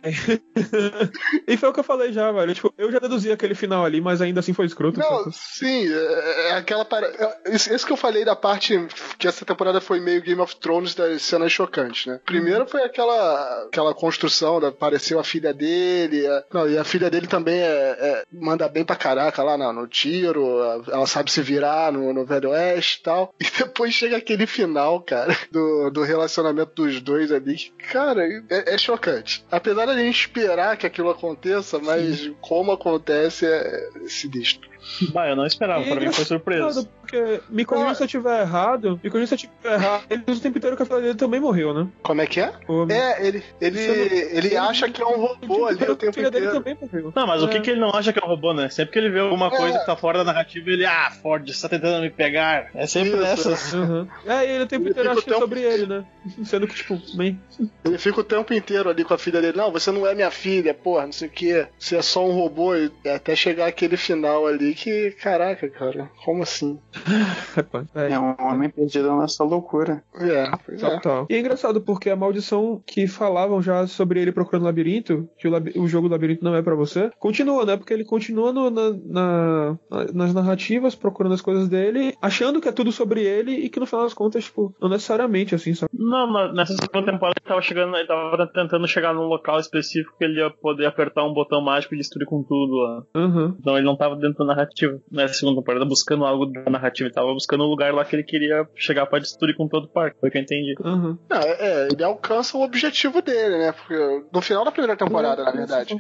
e foi o que eu falei já, velho. Tipo, eu já deduzi aquele final ali, mas ainda assim foi escroto. Não, sim, é, é aquela parada. Isso, isso que eu falei da parte que essa temporada foi meio Game of Thrones das cenas chocantes, né? Primeiro foi aquela, aquela construção da apareceu a filha dele. a- não, e a filha dele também é, é- manda bem pra caraca lá no, no tiro, a- ela sabe se virar no, no Velho Oeste e tal. E depois chega aquele final, cara, do, do relacionamento dos dois ali, cara, é, é chocante. Apesar da gente esperar que aquilo aconteça, mas como acontece é sinistro. Bah, eu não esperava, pra mim foi surpresa. Porque me corrija se eu tiver errado. Me corrija se eu tiver errado. Ele o tempo inteiro que a filha dele também morreu, né? Como é que é? O, É, ele, ele, ele ele- acha que é um robô ali o a tempo filha dele inteiro. também morreu. Não, mas o que, É. que ele não acha que é um robô, né? Sempre que ele vê alguma É. coisa que tá fora da narrativa, ele, ah, Ford, você tá tentando me pegar. É sempre Isso. nessas. Uhum. É, e ele o tempo Ele inteiro acha que é tempo- sobre ele, né? Sendo que, tipo, bem. Ele fica o tempo inteiro ali com a filha dele. Não, você não é minha filha, porra, não sei o que. Você é só um robô. E até chegar aquele final ali que, caraca, cara, como assim? É. É um homem perdido nessa loucura. É, pois é. Total. E é engraçado porque a maldição que falavam já sobre ele procurando labirinto, que o, labi- o jogo do labirinto não é pra você, continua, né? Porque ele continua no- na- na- nas narrativas, procurando as coisas dele, achando que é tudo sobre ele e que no final das contas, tipo, não necessariamente assim, sabe? Não, na- nessa segunda temporada ele tava chegando, ele tava tentando chegar num local específico que ele ia poder apertar um botão mágico e destruir com tudo lá. Aham. Então ele não tava dentro da narrativa. Nessa segunda temporada buscando algo da narrativa, ele tava buscando um lugar lá que ele queria chegar pra destruir com todo o parque. Foi o que eu entendi. Aham. Não, é, é, ele alcança o objetivo dele, né? Porque no final da primeira temporada, na verdade.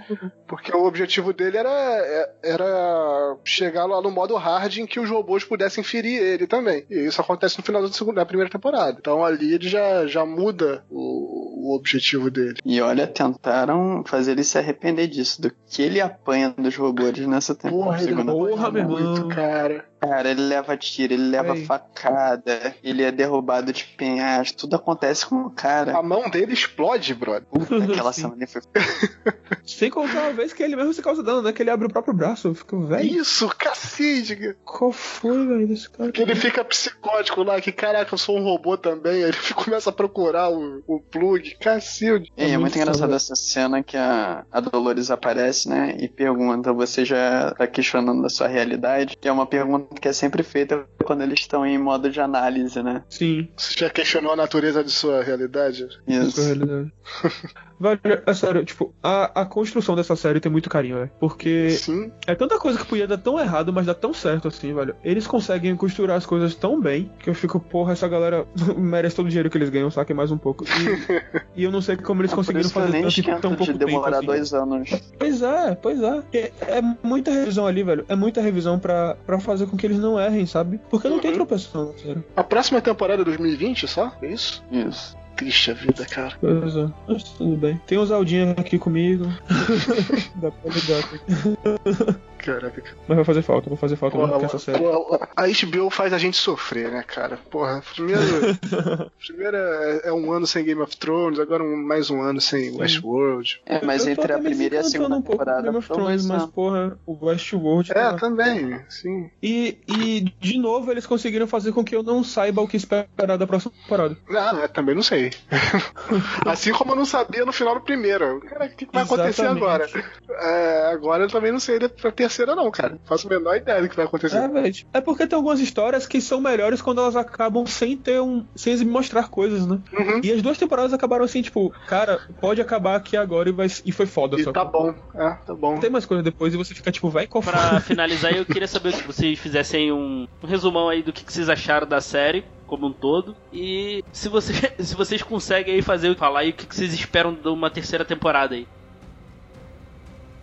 Porque o objetivo dele era, é- era chegar lá no modo hard em que os robôs pudessem ferir ele também. E isso acontece no final da, segunda, da primeira temporada. Então ali ele já, já muda o, o objetivo dele. E olha, tentaram fazer ele se arrepender disso, do que ele apanha dos robôs nessa temporada. Porra, ele segunda porra, porra, meu muito, irmão. cara. Cara, ele leva tiro, ele leva Ei. facada, ele é derrubado de penhasco, tudo acontece com o cara. A mão dele explode, brother. Puta, aquela ali foi. Sem contar a vez que ele mesmo se causa dano, né? Que ele abre o próprio braço. Eu fico, velho, Isso, cacete. qual foi, velho, desse cara? Que ele fica psicótico lá, que caraca, eu sou um robô também. Aí ele começa a procurar o, o plug. Cacilde. É, é muito engraçado essa cena que a, a Dolores aparece, né? E pergunta: Você já tá questionando a sua realidade? Que é uma pergunta que é sempre feita quando eles estão em modo de análise, né? Sim, Você já questionou a natureza de sua realidade? isso é Isso. realidade. Velho, é sério, tipo, a, a construção dessa série tem muito carinho, velho. Porque Sim. é tanta coisa que podia dar tão errado, mas dá tão certo assim, velho. Eles conseguem costurar as coisas tão bem que eu fico, porra, essa galera merece todo o dinheiro que eles ganham, saquem mais um pouco. E, e eu não sei como eles É conseguiram fazer tanto em esquento tão pouco de tempo. demorar assim. dois anos. Pois é, pois é. É, é muita revisão ali, velho. É muita revisão pra, pra fazer com que eles não errem, sabe? Porque não tem Uhum. tropeção na série. A próxima temporada é 2020 só? É isso? Isso. Triste a vida, cara. Pois é. Mas tudo bem. Tem o Zaldinha aqui comigo. Dá pra lidar. Caraca, cara. Mas vai fazer falta, vai fazer falta muito com essa série. Porra, a HBO faz a gente sofrer, né, cara? Porra, primeiro. primeiro é, é um ano sem Game of Thrones, agora um- mais um ano sem Westworld. É, mas Eu entre a primeira e a segunda um temporada Game of Thrones, mas porra, o Westworld. É, tá- também, sim. E, e, de novo, eles conseguiram fazer com que eu não saiba o que esperar da próxima temporada. Ah, também não sei. assim como eu não sabia no final do primeiro. Cara, o que, vai acontecer Exatamente. agora? É, agora eu também não sei pra terceira, não, cara. Faço a menor ideia do que vai acontecer. É, velho. É porque tem algumas histórias que são melhores quando elas acabam sem ter um. sem se mostrar coisas, né? Uhum. E as duas temporadas acabaram assim, tipo, cara, pode acabar aqui agora e, vai, e foi foda. E só tá bom. É, tá bom. Tem mais coisa depois e você fica tipo, vai qual foi? Pra finalizar, eu queria saber se vocês fizessem um, um resumão aí do que, que vocês acharam da série como um todo e se, você, se vocês conseguem aí fazer falar aí o que, que vocês esperam de uma terceira temporada aí.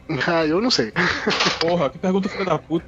Ah, eu não sei. Porra, que pergunta filha da puta.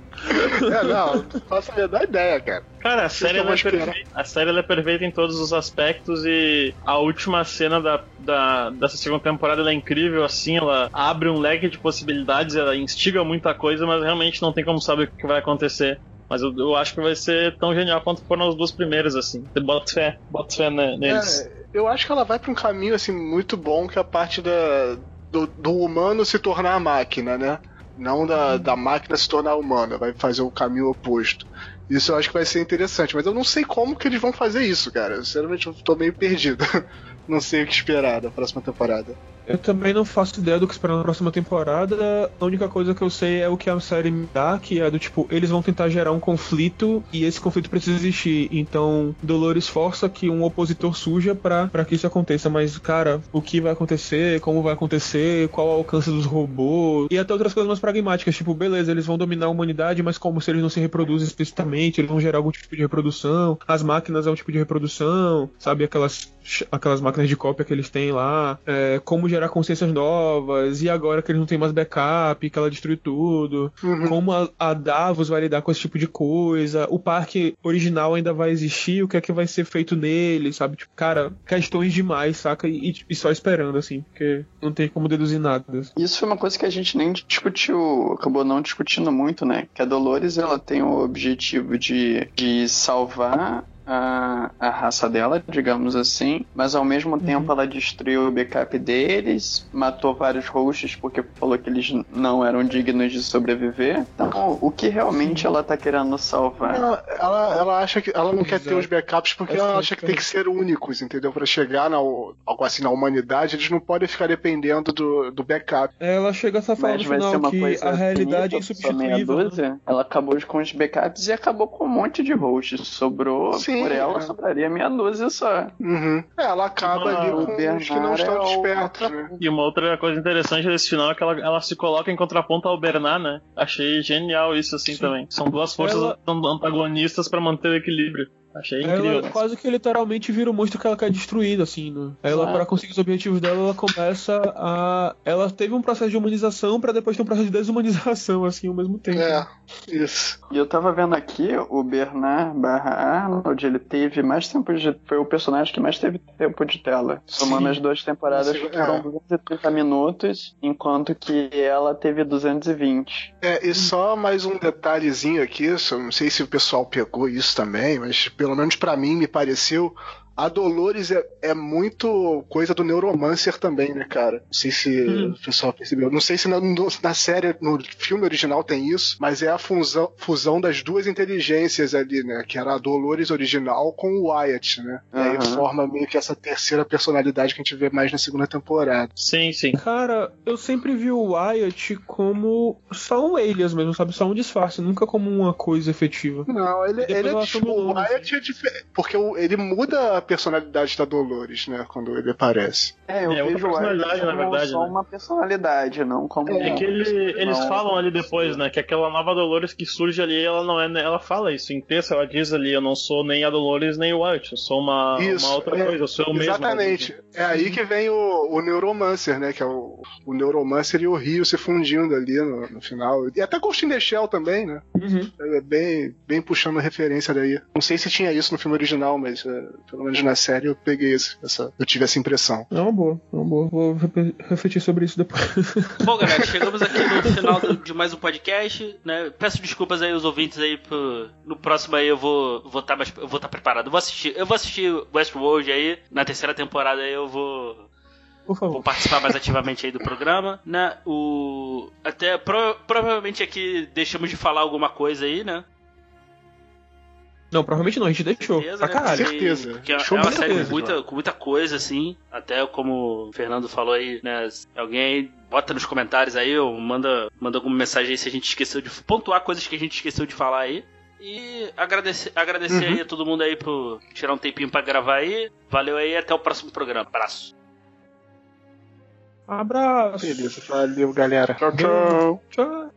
É, não, não faço a menor ideia, cara. Cara, a série, ela é perfeita, a série ela é perfeita em todos os aspectos e a última cena da, da- dessa segunda temporada ela é incrível, assim, ela abre um leque de possibilidades, ela instiga muita coisa, mas realmente não tem como saber o que vai acontecer. Mas eu, eu acho que vai ser tão genial quanto foram as duas primeiras, assim. Bota fé, bota fé ne- neles. É, eu acho que ela vai pra um caminho assim muito bom que é a parte da, do, do humano se tornar a máquina, né? Não da, da máquina se tornar humana, vai fazer o caminho oposto. Isso eu acho que vai ser interessante, mas eu não sei como que eles vão fazer isso, cara. Sinceramente, eu tô meio perdido. não sei o que esperar da próxima temporada. Eu também não faço ideia do que esperar na próxima temporada. A única coisa que eu sei é o que a série me dá, que é do tipo, eles vão tentar gerar um conflito e esse conflito precisa existir. Então, Dolores força que um opositor surja pra, pra que isso aconteça. Mas, cara, o que vai acontecer, como vai acontecer, qual o alcance dos robôs e até outras coisas mais pragmáticas, tipo, beleza, eles vão dominar a humanidade, mas como se eles não se reproduzem explicitamente, eles vão gerar algum tipo de reprodução, as máquinas é um tipo de reprodução, sabe? Aquelas, aquelas máquinas de cópia que eles têm lá, é, como gerar consciências novas, e agora que eles não têm mais backup, que ela destruiu tudo, Uhum. como a, a Davos vai lidar com esse tipo de coisa, o parque original ainda vai existir, o que é que vai ser feito nele, sabe? Tipo, cara, questões demais, saca? E, e só esperando, assim, porque não tem como deduzir nada. Isso foi uma coisa que a gente nem discutiu, acabou não discutindo muito, né? Que a Dolores ela tem o objetivo de, de salvar a, a raça dela, digamos assim, mas ao mesmo tempo ela destruiu o backup deles, matou vários hosts porque falou que eles não eram dignos de sobreviver. Então, o que realmente ela tá querendo salvar? Ela, ela, ela acha que ela não quer ter Exato. os backups porque ela é a acha que tem que ser únicos, entendeu? Pra chegar na, algo assim na humanidade, eles não podem ficar dependendo do, do backup. Ela chega a falar Mas no vai ser final uma que coisa a realidade é insubstituível. né? Ela acabou com os backups e acabou com um monte de hosts. Sobrou Sim, por ela, é. sobraria meia dúzia só. Uhum. É, ela acaba Ah, ali com os que não estão é despertos, né? E uma outra coisa interessante desse final é que ela, ela se coloca em contraponto ao Bernard, né? Achei genial isso assim Sim. também. São duas forças Ela- antagonistas pra manter o equilíbrio. Achei incrível. Ela quase que literalmente vira o monstro que ela quer destruir, assim, né? Ela, Ah. para conseguir os objetivos dela, ela começa a. Ela teve um processo de humanização pra depois ter um processo de desumanização, assim, ao mesmo tempo. É, isso. E eu tava vendo aqui, o Bernard barra Arnold, ele teve mais tempo de. Foi o personagem que mais teve tempo de tela. Somando Sim. as duas temporadas, Sim, foram é. 230 minutos, enquanto que ela teve 220. É, e só mais um detalhezinho aqui, eu não sei se o pessoal pegou isso também, mas pelo menos pra mim me pareceu. A Dolores é, é muito coisa do Neuromancer também, né, cara? Não sei se Hum. o pessoal percebeu. Não sei se na, no- na série, no filme original tem isso, mas é a fusão, fusão das duas inteligências ali, né? Que era a Dolores original com o Wyatt, né? E aí forma meio que essa terceira personalidade que a gente vê mais na segunda temporada. Sim, sim. Cara, eu sempre vi o Wyatt como só um alias mesmo, sabe? Só um disfarce, nunca como uma coisa efetiva. Não, ele, ele é tipo, o Wyatt é diferente. Porque ele muda a personalidade da Dolores, né? Quando ele aparece. É, eu É vejo o personalidade, na como verdade, só né? uma personalidade, não como. É que ele- eles Não. falam ali depois, né? Que aquela nova Dolores que surge ali, ela não é. Ela fala isso em texto, ela diz ali: eu não sou nem a Dolores nem o Wyatt, eu sou uma, Isso, uma outra é, coisa, eu sou eu mesmo. Exatamente. É aí que vem o, o Neuromancer, né? Que é o, o Neuromancer e o Rio se fundindo ali no, no final. E até Ghost in the Shell também, né? Uhum. É bem, bem puxando referência daí. Não sei se tinha isso no filme original, mas é, pelo menos na série eu peguei esse- essa. Eu tive essa impressão. É uma boa, é uma boa. Vou refletir sobre isso depois. Bom, galera, chegamos aqui no final do- de mais um podcast, né? Peço desculpas aí aos ouvintes aí por... no próximo aí eu vou vou estar mais eu vou estar preparado. Eu vou assistir, eu vou assistir Westworld aí na terceira temporada aí eu vou vou participar mais ativamente aí do programa, né? O até pro- provavelmente aqui deixamos de falar alguma coisa aí, né? Não, provavelmente não, a gente deixou. Certeza, Pra né? caralho. Certeza. Porque é Show é uma série com muita, com muita coisa, assim. Até como o Fernando falou aí, né? Alguém aí bota nos comentários aí, ou manda, manda alguma mensagem aí se a gente esqueceu de pontuar coisas que a gente esqueceu de falar aí. E agradecer, agradecer Uhum. aí a todo mundo aí por tirar um tempinho pra gravar aí. Valeu aí, até o próximo programa. Abraço. Abraço. Beleza, valeu, galera. Tchau.